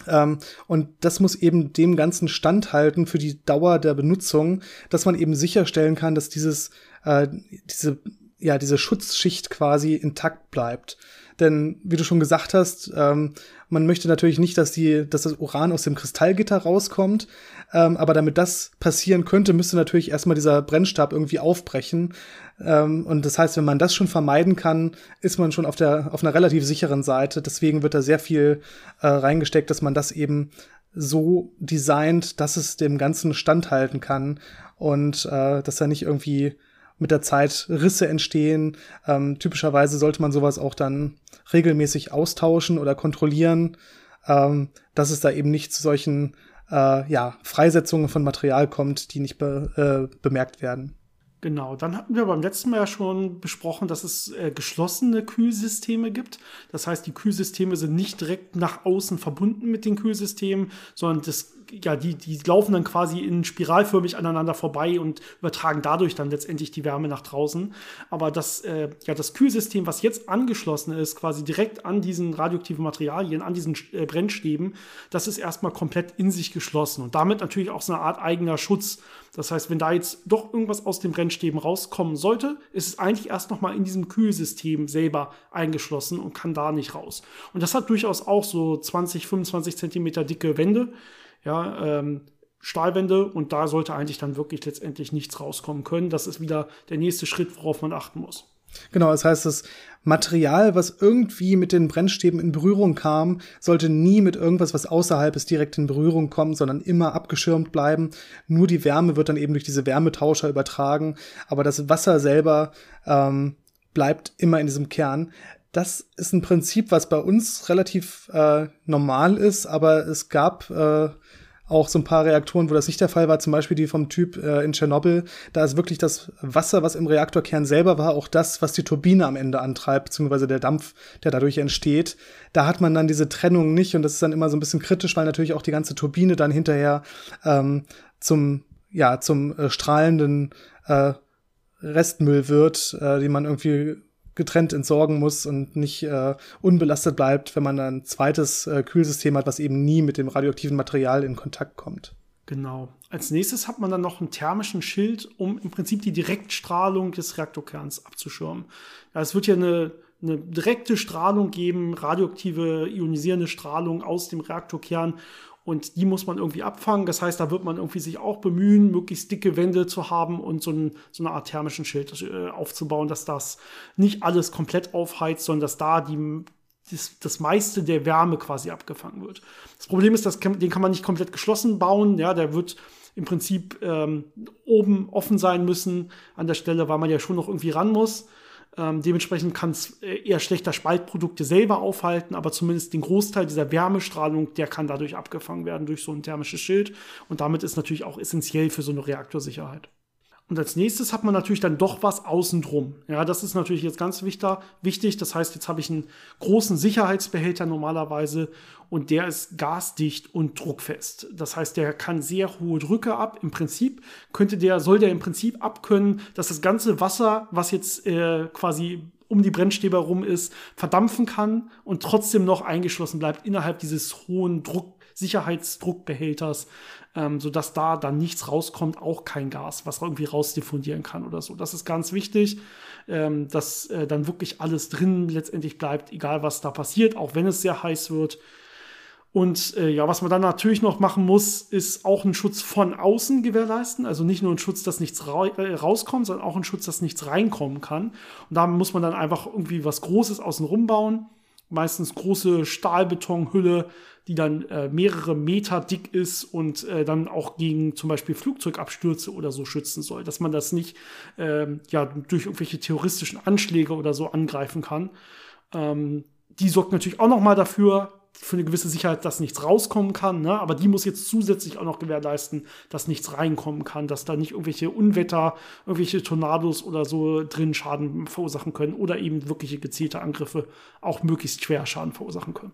Ähm, und das muss eben dem Ganzen standhalten für die Dauer der Benutzung, dass man eben sicherstellen kann, dass dieses, äh, diese, ja, diese Schutzschicht quasi intakt bleibt. Denn, wie du schon gesagt hast, ähm, man möchte natürlich nicht, dass, die, dass das Uran aus dem Kristallgitter rauskommt. Ähm, aber damit das passieren könnte, müsste natürlich erstmal dieser Brennstab irgendwie aufbrechen. Ähm, und das heißt, wenn man das schon vermeiden kann, ist man schon auf, der, auf einer relativ sicheren Seite. Deswegen wird da sehr viel äh, reingesteckt, dass man das eben so designt, dass es dem Ganzen standhalten kann und äh, dass da nicht irgendwie mit der Zeit Risse entstehen. Ähm, typischerweise sollte man sowas auch dann regelmäßig austauschen oder kontrollieren, ähm, dass es da eben nicht zu solchen äh, ja, Freisetzungen von Material kommt, die nicht be äh, bemerkt werden. Genau, dann hatten wir beim letzten Mal ja schon besprochen, dass es äh, geschlossene Kühlsysteme gibt. Das heißt, die Kühlsysteme sind nicht direkt nach außen verbunden mit den Kühlsystemen, sondern das ja, die, die laufen dann quasi in spiralförmig aneinander vorbei und übertragen dadurch dann letztendlich die Wärme nach draußen. Aber das, äh, ja, das Kühlsystem, was jetzt angeschlossen ist, quasi direkt an diesen radioaktiven Materialien, an diesen äh, Brennstäben, das ist erstmal komplett in sich geschlossen und damit natürlich auch so eine Art eigener Schutz. Das heißt, wenn da jetzt doch irgendwas aus den Brennstäben rauskommen sollte, ist es eigentlich erst noch mal in diesem Kühlsystem selber eingeschlossen und kann da nicht raus. Und das hat durchaus auch so 20, 25 Zentimeter dicke Wände ja, ähm, Stahlwände und da sollte eigentlich dann wirklich letztendlich nichts rauskommen können. Das ist wieder der nächste Schritt, worauf man achten muss. Genau, das heißt, das Material, was irgendwie mit den Brennstäben in Berührung kam, sollte nie mit irgendwas, was außerhalb ist, direkt in Berührung kommen, sondern immer abgeschirmt bleiben. Nur die Wärme wird dann eben durch diese Wärmetauscher übertragen, aber das Wasser selber ähm, bleibt immer in diesem Kern. Das ist ein Prinzip, was bei uns relativ äh, normal ist, aber es gab äh, auch so ein paar Reaktoren, wo das nicht der Fall war, zum Beispiel die vom Typ äh, in Tschernobyl. Da ist wirklich das Wasser, was im Reaktorkern selber war, auch das, was die Turbine am Ende antreibt, beziehungsweise der Dampf, der dadurch entsteht. Da hat man dann diese Trennung nicht und das ist dann immer so ein bisschen kritisch, weil natürlich auch die ganze Turbine dann hinterher ähm, zum, ja, zum äh, strahlenden äh, Restmüll wird, äh, den man irgendwie getrennt entsorgen muss und nicht äh, unbelastet bleibt, wenn man ein zweites äh, Kühlsystem hat, was eben nie mit dem radioaktiven Material in Kontakt kommt. Genau. Als nächstes hat man dann noch einen thermischen Schild, um im Prinzip die Direktstrahlung des Reaktorkerns abzuschirmen. Ja, es wird ja eine, eine direkte Strahlung geben, radioaktive ionisierende Strahlung aus dem Reaktorkern und die muss man irgendwie abfangen. Das heißt, da wird man irgendwie sich auch bemühen, möglichst dicke Wände zu haben und so, ein, so eine Art thermischen Schild äh, aufzubauen, dass das nicht alles komplett aufheizt, sondern dass da die, das, das meiste der Wärme quasi abgefangen wird. Das Problem ist, dass, den kann man nicht komplett geschlossen bauen. Ja, der wird im Prinzip ähm, oben offen sein müssen an der Stelle, weil man ja schon noch irgendwie ran muss. Ähm, dementsprechend kann es äh, eher schlechter Spaltprodukte selber aufhalten, aber zumindest den Großteil dieser Wärmestrahlung, der kann dadurch abgefangen werden durch so ein thermisches Schild. Und damit ist natürlich auch essentiell für so eine Reaktorsicherheit. Und als nächstes hat man natürlich dann doch was außen drum. Ja, das ist natürlich jetzt ganz wichtig. Das heißt, jetzt habe ich einen großen Sicherheitsbehälter normalerweise und der ist gasdicht und druckfest. Das heißt, der kann sehr hohe Drücke ab. Im Prinzip könnte der, soll der im Prinzip abkönnen, dass das ganze Wasser, was jetzt äh, quasi um die Brennstäbe herum ist, verdampfen kann und trotzdem noch eingeschlossen bleibt innerhalb dieses hohen Druck, Sicherheitsdruckbehälters, ähm, sodass da dann nichts rauskommt, auch kein Gas, was irgendwie rausdiffundieren kann oder so. Das ist ganz wichtig, ähm, dass äh, dann wirklich alles drin letztendlich bleibt, egal was da passiert, auch wenn es sehr heiß wird. Und äh, ja, was man dann natürlich noch machen muss, ist auch einen Schutz von außen gewährleisten. Also nicht nur einen Schutz, dass nichts ra äh, rauskommt, sondern auch einen Schutz, dass nichts reinkommen kann. Und da muss man dann einfach irgendwie was Großes außen bauen. Meistens große Stahlbetonhülle, die dann äh, mehrere Meter dick ist und äh, dann auch gegen zum Beispiel Flugzeugabstürze oder so schützen soll. Dass man das nicht ähm, ja, durch irgendwelche terroristischen Anschläge oder so angreifen kann. Ähm, die sorgt natürlich auch noch mal dafür, für eine gewisse Sicherheit, dass nichts rauskommen kann, ne? aber die muss jetzt zusätzlich auch noch gewährleisten, dass nichts reinkommen kann, dass da nicht irgendwelche Unwetter, irgendwelche Tornados oder so drin Schaden verursachen können oder eben wirkliche gezielte Angriffe auch möglichst schwer Schaden verursachen können.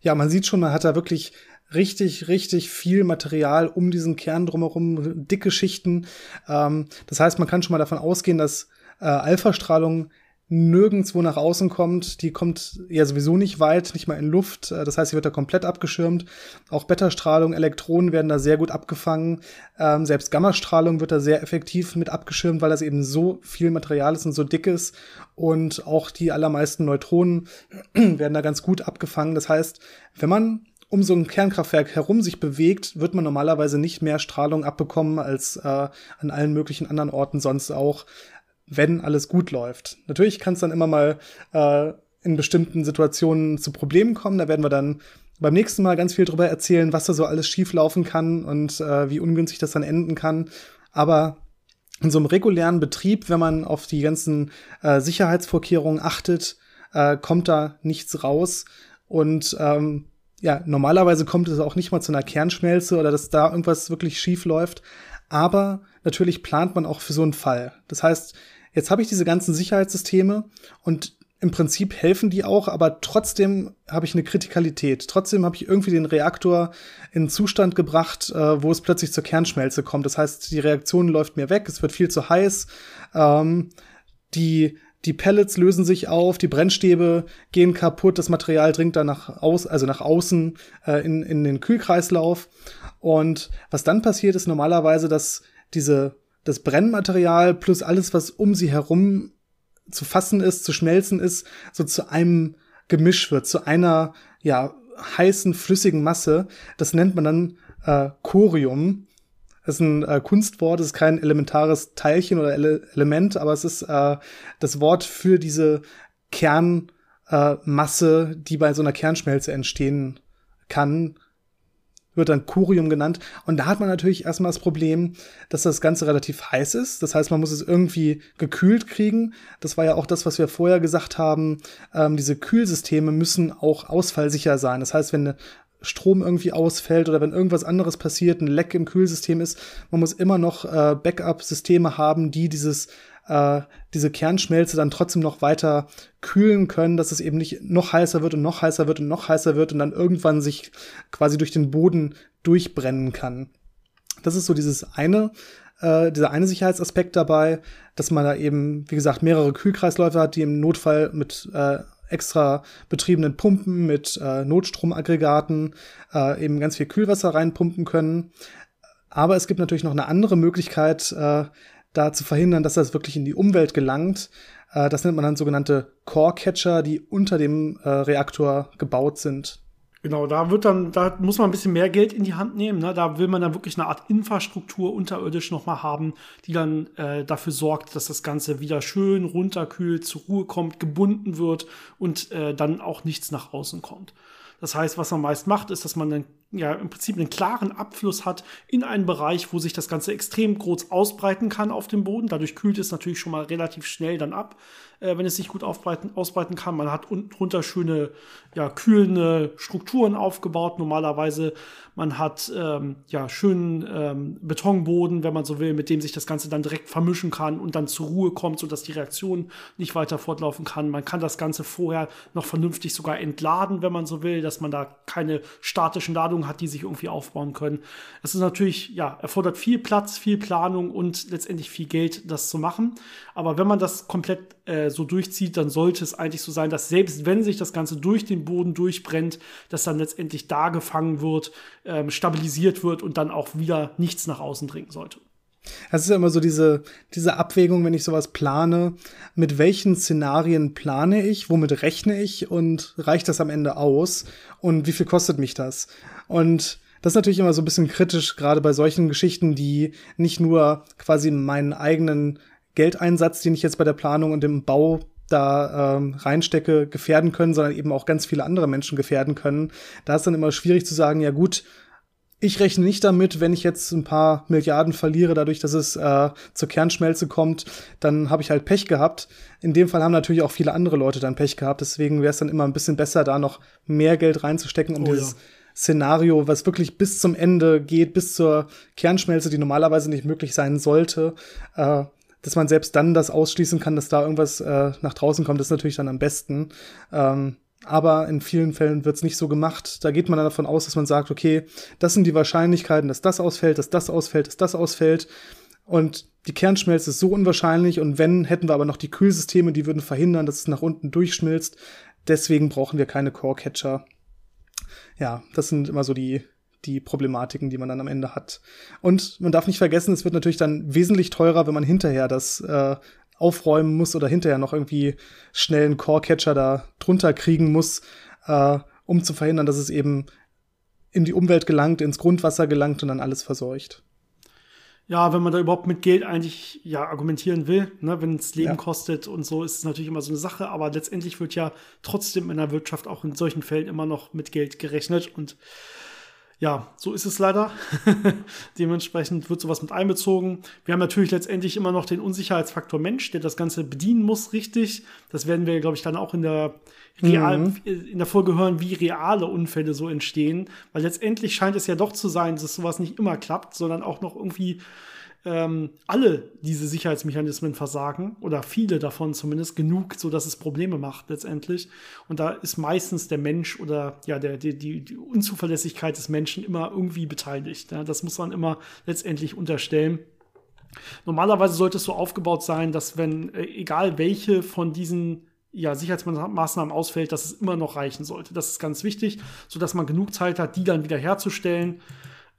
Ja, man sieht schon, man hat da wirklich richtig, richtig viel Material um diesen Kern drumherum, dicke Schichten. Ähm, das heißt, man kann schon mal davon ausgehen, dass äh, Alpha-Strahlung nirgendwo nach außen kommt. Die kommt ja sowieso nicht weit, nicht mal in Luft. Äh, das heißt, sie wird da komplett abgeschirmt. Auch Beta-Strahlung, Elektronen werden da sehr gut abgefangen. Ähm, selbst Gammastrahlung wird da sehr effektiv mit abgeschirmt, weil das eben so viel Material ist und so dick ist. Und auch die allermeisten Neutronen <clears throat> werden da ganz gut abgefangen. Das heißt, wenn man um so ein Kernkraftwerk herum sich bewegt, wird man normalerweise nicht mehr Strahlung abbekommen als äh, an allen möglichen anderen Orten sonst auch wenn alles gut läuft. Natürlich kann es dann immer mal äh, in bestimmten Situationen zu Problemen kommen. Da werden wir dann beim nächsten Mal ganz viel drüber erzählen, was da so alles schieflaufen kann und äh, wie ungünstig das dann enden kann. Aber in so einem regulären Betrieb, wenn man auf die ganzen äh, Sicherheitsvorkehrungen achtet, äh, kommt da nichts raus. Und ähm, ja, normalerweise kommt es auch nicht mal zu einer Kernschmelze oder dass da irgendwas wirklich schief läuft. Aber natürlich plant man auch für so einen Fall. Das heißt, Jetzt habe ich diese ganzen Sicherheitssysteme und im Prinzip helfen die auch, aber trotzdem habe ich eine Kritikalität. Trotzdem habe ich irgendwie den Reaktor in einen Zustand gebracht, äh, wo es plötzlich zur Kernschmelze kommt. Das heißt, die Reaktion läuft mir weg, es wird viel zu heiß. Ähm, die, die Pellets lösen sich auf, die Brennstäbe gehen kaputt, das Material dringt dann nach, aus, also nach außen äh, in, in den Kühlkreislauf. Und was dann passiert, ist normalerweise, dass diese das Brennmaterial plus alles, was um sie herum zu fassen ist, zu schmelzen ist, so zu einem Gemisch wird, zu einer ja heißen flüssigen Masse. Das nennt man dann äh, Corium. Das ist ein äh, Kunstwort, das ist kein elementares Teilchen oder Ele Element, aber es ist äh, das Wort für diese Kernmasse, äh, die bei so einer Kernschmelze entstehen kann wird dann Curium genannt. Und da hat man natürlich erstmal das Problem, dass das Ganze relativ heiß ist. Das heißt, man muss es irgendwie gekühlt kriegen. Das war ja auch das, was wir vorher gesagt haben. Ähm, diese Kühlsysteme müssen auch ausfallsicher sein. Das heißt, wenn Strom irgendwie ausfällt oder wenn irgendwas anderes passiert, ein Leck im Kühlsystem ist, man muss immer noch äh, Backup-Systeme haben, die dieses äh, diese Kernschmelze dann trotzdem noch weiter kühlen können, dass es eben nicht noch heißer wird und noch heißer wird und noch heißer wird und dann irgendwann sich quasi durch den Boden durchbrennen kann. Das ist so dieses eine, äh, dieser eine Sicherheitsaspekt dabei, dass man da eben, wie gesagt, mehrere Kühlkreisläufe hat, die im Notfall mit äh, extra betriebenen Pumpen, mit äh, Notstromaggregaten äh, eben ganz viel Kühlwasser reinpumpen können. Aber es gibt natürlich noch eine andere Möglichkeit, äh, da zu verhindern, dass das wirklich in die Umwelt gelangt. Äh, das nennt man dann sogenannte Core-Catcher, die unter dem äh, Reaktor gebaut sind. Genau, da wird dann, da muss man ein bisschen mehr Geld in die Hand nehmen. Ne? Da will man dann wirklich eine Art Infrastruktur unterirdisch nochmal haben, die dann äh, dafür sorgt, dass das Ganze wieder schön runterkühlt, zur Ruhe kommt, gebunden wird und äh, dann auch nichts nach außen kommt. Das heißt, was man meist macht, ist, dass man dann ja im Prinzip einen klaren Abfluss hat in einen Bereich, wo sich das Ganze extrem groß ausbreiten kann auf dem Boden. Dadurch kühlt es natürlich schon mal relativ schnell dann ab, äh, wenn es sich gut aufbreiten, ausbreiten kann. Man hat unten drunter schöne, ja, kühlende Strukturen aufgebaut. Normalerweise man hat ähm, ja schönen ähm, Betonboden, wenn man so will, mit dem sich das Ganze dann direkt vermischen kann und dann zur Ruhe kommt, sodass die Reaktion nicht weiter fortlaufen kann. Man kann das Ganze vorher noch vernünftig sogar entladen, wenn man so will, dass man da keine statischen Ladungen hat, die sich irgendwie aufbauen können. Es ist natürlich, ja, erfordert viel Platz, viel Planung und letztendlich viel Geld, das zu machen. Aber wenn man das komplett äh, so durchzieht, dann sollte es eigentlich so sein, dass selbst wenn sich das Ganze durch den Boden durchbrennt, dass dann letztendlich da gefangen wird, ähm, stabilisiert wird und dann auch wieder nichts nach außen dringen sollte. Es ist ja immer so diese, diese Abwägung, wenn ich sowas plane, mit welchen Szenarien plane ich, womit rechne ich und reicht das am Ende aus und wie viel kostet mich das? Und das ist natürlich immer so ein bisschen kritisch, gerade bei solchen Geschichten, die nicht nur quasi meinen eigenen Geldeinsatz, den ich jetzt bei der Planung und dem Bau da ähm, reinstecke, gefährden können, sondern eben auch ganz viele andere Menschen gefährden können. Da ist dann immer schwierig zu sagen, ja gut, ich rechne nicht damit, wenn ich jetzt ein paar Milliarden verliere, dadurch, dass es äh, zur Kernschmelze kommt, dann habe ich halt Pech gehabt. In dem Fall haben natürlich auch viele andere Leute dann Pech gehabt. Deswegen wäre es dann immer ein bisschen besser, da noch mehr Geld reinzustecken, um oh, dieses ja. Szenario, was wirklich bis zum Ende geht, bis zur Kernschmelze, die normalerweise nicht möglich sein sollte, äh, dass man selbst dann das ausschließen kann, dass da irgendwas äh, nach draußen kommt, ist natürlich dann am besten. Ähm, aber in vielen Fällen wird es nicht so gemacht. Da geht man dann davon aus, dass man sagt, okay, das sind die Wahrscheinlichkeiten, dass das ausfällt, dass das ausfällt, dass das ausfällt. Und die Kernschmelze ist so unwahrscheinlich. Und wenn, hätten wir aber noch die Kühlsysteme, die würden verhindern, dass es nach unten durchschmilzt. Deswegen brauchen wir keine Core-Catcher. Ja, das sind immer so die, die Problematiken, die man dann am Ende hat. Und man darf nicht vergessen, es wird natürlich dann wesentlich teurer, wenn man hinterher das äh, aufräumen muss oder hinterher noch irgendwie schnell einen Core-Catcher da drunter kriegen muss, äh, um zu verhindern, dass es eben in die Umwelt gelangt, ins Grundwasser gelangt und dann alles verseucht. Ja, wenn man da überhaupt mit Geld eigentlich ja argumentieren will, ne, wenn es Leben ja. kostet und so, ist es natürlich immer so eine Sache, aber letztendlich wird ja trotzdem in der Wirtschaft auch in solchen Fällen immer noch mit Geld gerechnet und ja, so ist es leider. <laughs> Dementsprechend wird sowas mit einbezogen. Wir haben natürlich letztendlich immer noch den Unsicherheitsfaktor Mensch, der das Ganze bedienen muss, richtig. Das werden wir, glaube ich, dann auch in der, real, mhm. in der Folge hören, wie reale Unfälle so entstehen. Weil letztendlich scheint es ja doch zu sein, dass sowas nicht immer klappt, sondern auch noch irgendwie ähm, alle diese Sicherheitsmechanismen versagen oder viele davon zumindest genug, so dass es Probleme macht letztendlich. Und da ist meistens der Mensch oder ja der, die, die, die Unzuverlässigkeit des Menschen immer irgendwie beteiligt. Ja? Das muss man immer letztendlich unterstellen. Normalerweise sollte es so aufgebaut sein, dass wenn, äh, egal welche von diesen ja, Sicherheitsmaßnahmen ausfällt, dass es immer noch reichen sollte. Das ist ganz wichtig, sodass man genug Zeit hat, die dann wieder herzustellen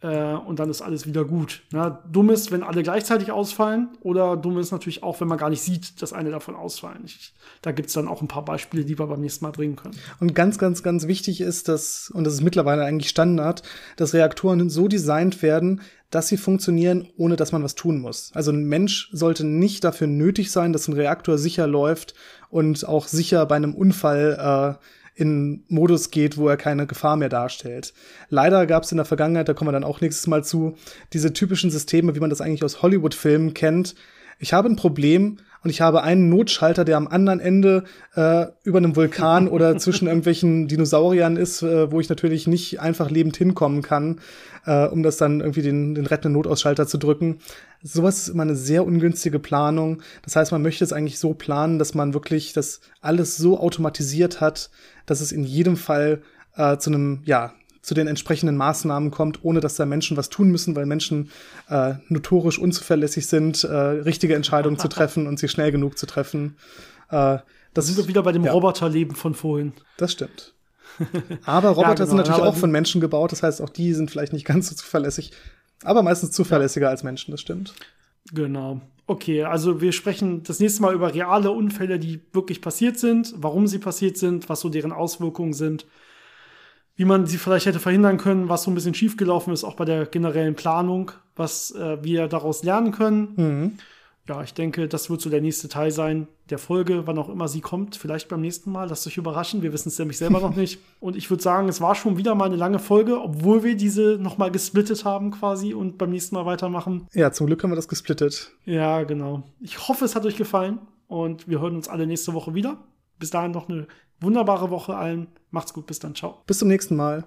äh, und dann ist alles wieder gut. Ja, dumm ist, wenn alle gleichzeitig ausfallen, oder dumm ist natürlich auch, wenn man gar nicht sieht, dass eine davon ausfallen. Ich, da gibt es dann auch ein paar Beispiele, die wir beim nächsten Mal bringen können. Und ganz, ganz, ganz wichtig ist, dass, und das ist mittlerweile eigentlich Standard, dass Reaktoren so designt werden, dass sie funktionieren, ohne dass man was tun muss. Also ein Mensch sollte nicht dafür nötig sein, dass ein Reaktor sicher läuft und auch sicher bei einem Unfall äh, in Modus geht, wo er keine Gefahr mehr darstellt. Leider gab es in der Vergangenheit, da kommen wir dann auch nächstes Mal zu, diese typischen Systeme, wie man das eigentlich aus Hollywood-Filmen kennt. Ich habe ein Problem und ich habe einen Notschalter, der am anderen Ende äh, über einem Vulkan oder <laughs> zwischen irgendwelchen Dinosauriern ist, äh, wo ich natürlich nicht einfach lebend hinkommen kann, äh, um das dann irgendwie den, den rettenden Notausschalter zu drücken. Sowas ist immer eine sehr ungünstige Planung. Das heißt, man möchte es eigentlich so planen, dass man wirklich das alles so automatisiert hat, dass es in jedem Fall äh, zu einem, ja, zu den entsprechenden Maßnahmen kommt, ohne dass da Menschen was tun müssen, weil Menschen äh, notorisch unzuverlässig sind, äh, richtige Entscheidungen zu treffen und sie schnell genug zu treffen. Äh, das sind wir wieder bei dem ja. Roboterleben von vorhin. Das stimmt. <laughs> Aber Roboter ja, genau. sind natürlich auch von Menschen gebaut, das heißt, auch die sind vielleicht nicht ganz so zuverlässig, aber meistens zuverlässiger als Menschen, das stimmt. Genau. Okay, also wir sprechen das nächste Mal über reale Unfälle, die wirklich passiert sind, warum sie passiert sind, was so deren Auswirkungen sind wie man sie vielleicht hätte verhindern können, was so ein bisschen schiefgelaufen ist, auch bei der generellen Planung, was äh, wir daraus lernen können. Mhm. Ja, ich denke, das wird so der nächste Teil sein der Folge, wann auch immer sie kommt. Vielleicht beim nächsten Mal. Lasst euch überraschen. Wir wissen es nämlich selber noch nicht. <laughs> Und ich würde sagen, es war schon wieder mal eine lange Folge, obwohl wir diese nochmal gesplittet haben quasi und beim nächsten Mal weitermachen. Ja, zum Glück haben wir das gesplittet. Ja, genau. Ich hoffe, es hat euch gefallen und wir hören uns alle nächste Woche wieder. Bis dahin noch eine wunderbare Woche allen. Macht's gut, bis dann. Ciao. Bis zum nächsten Mal.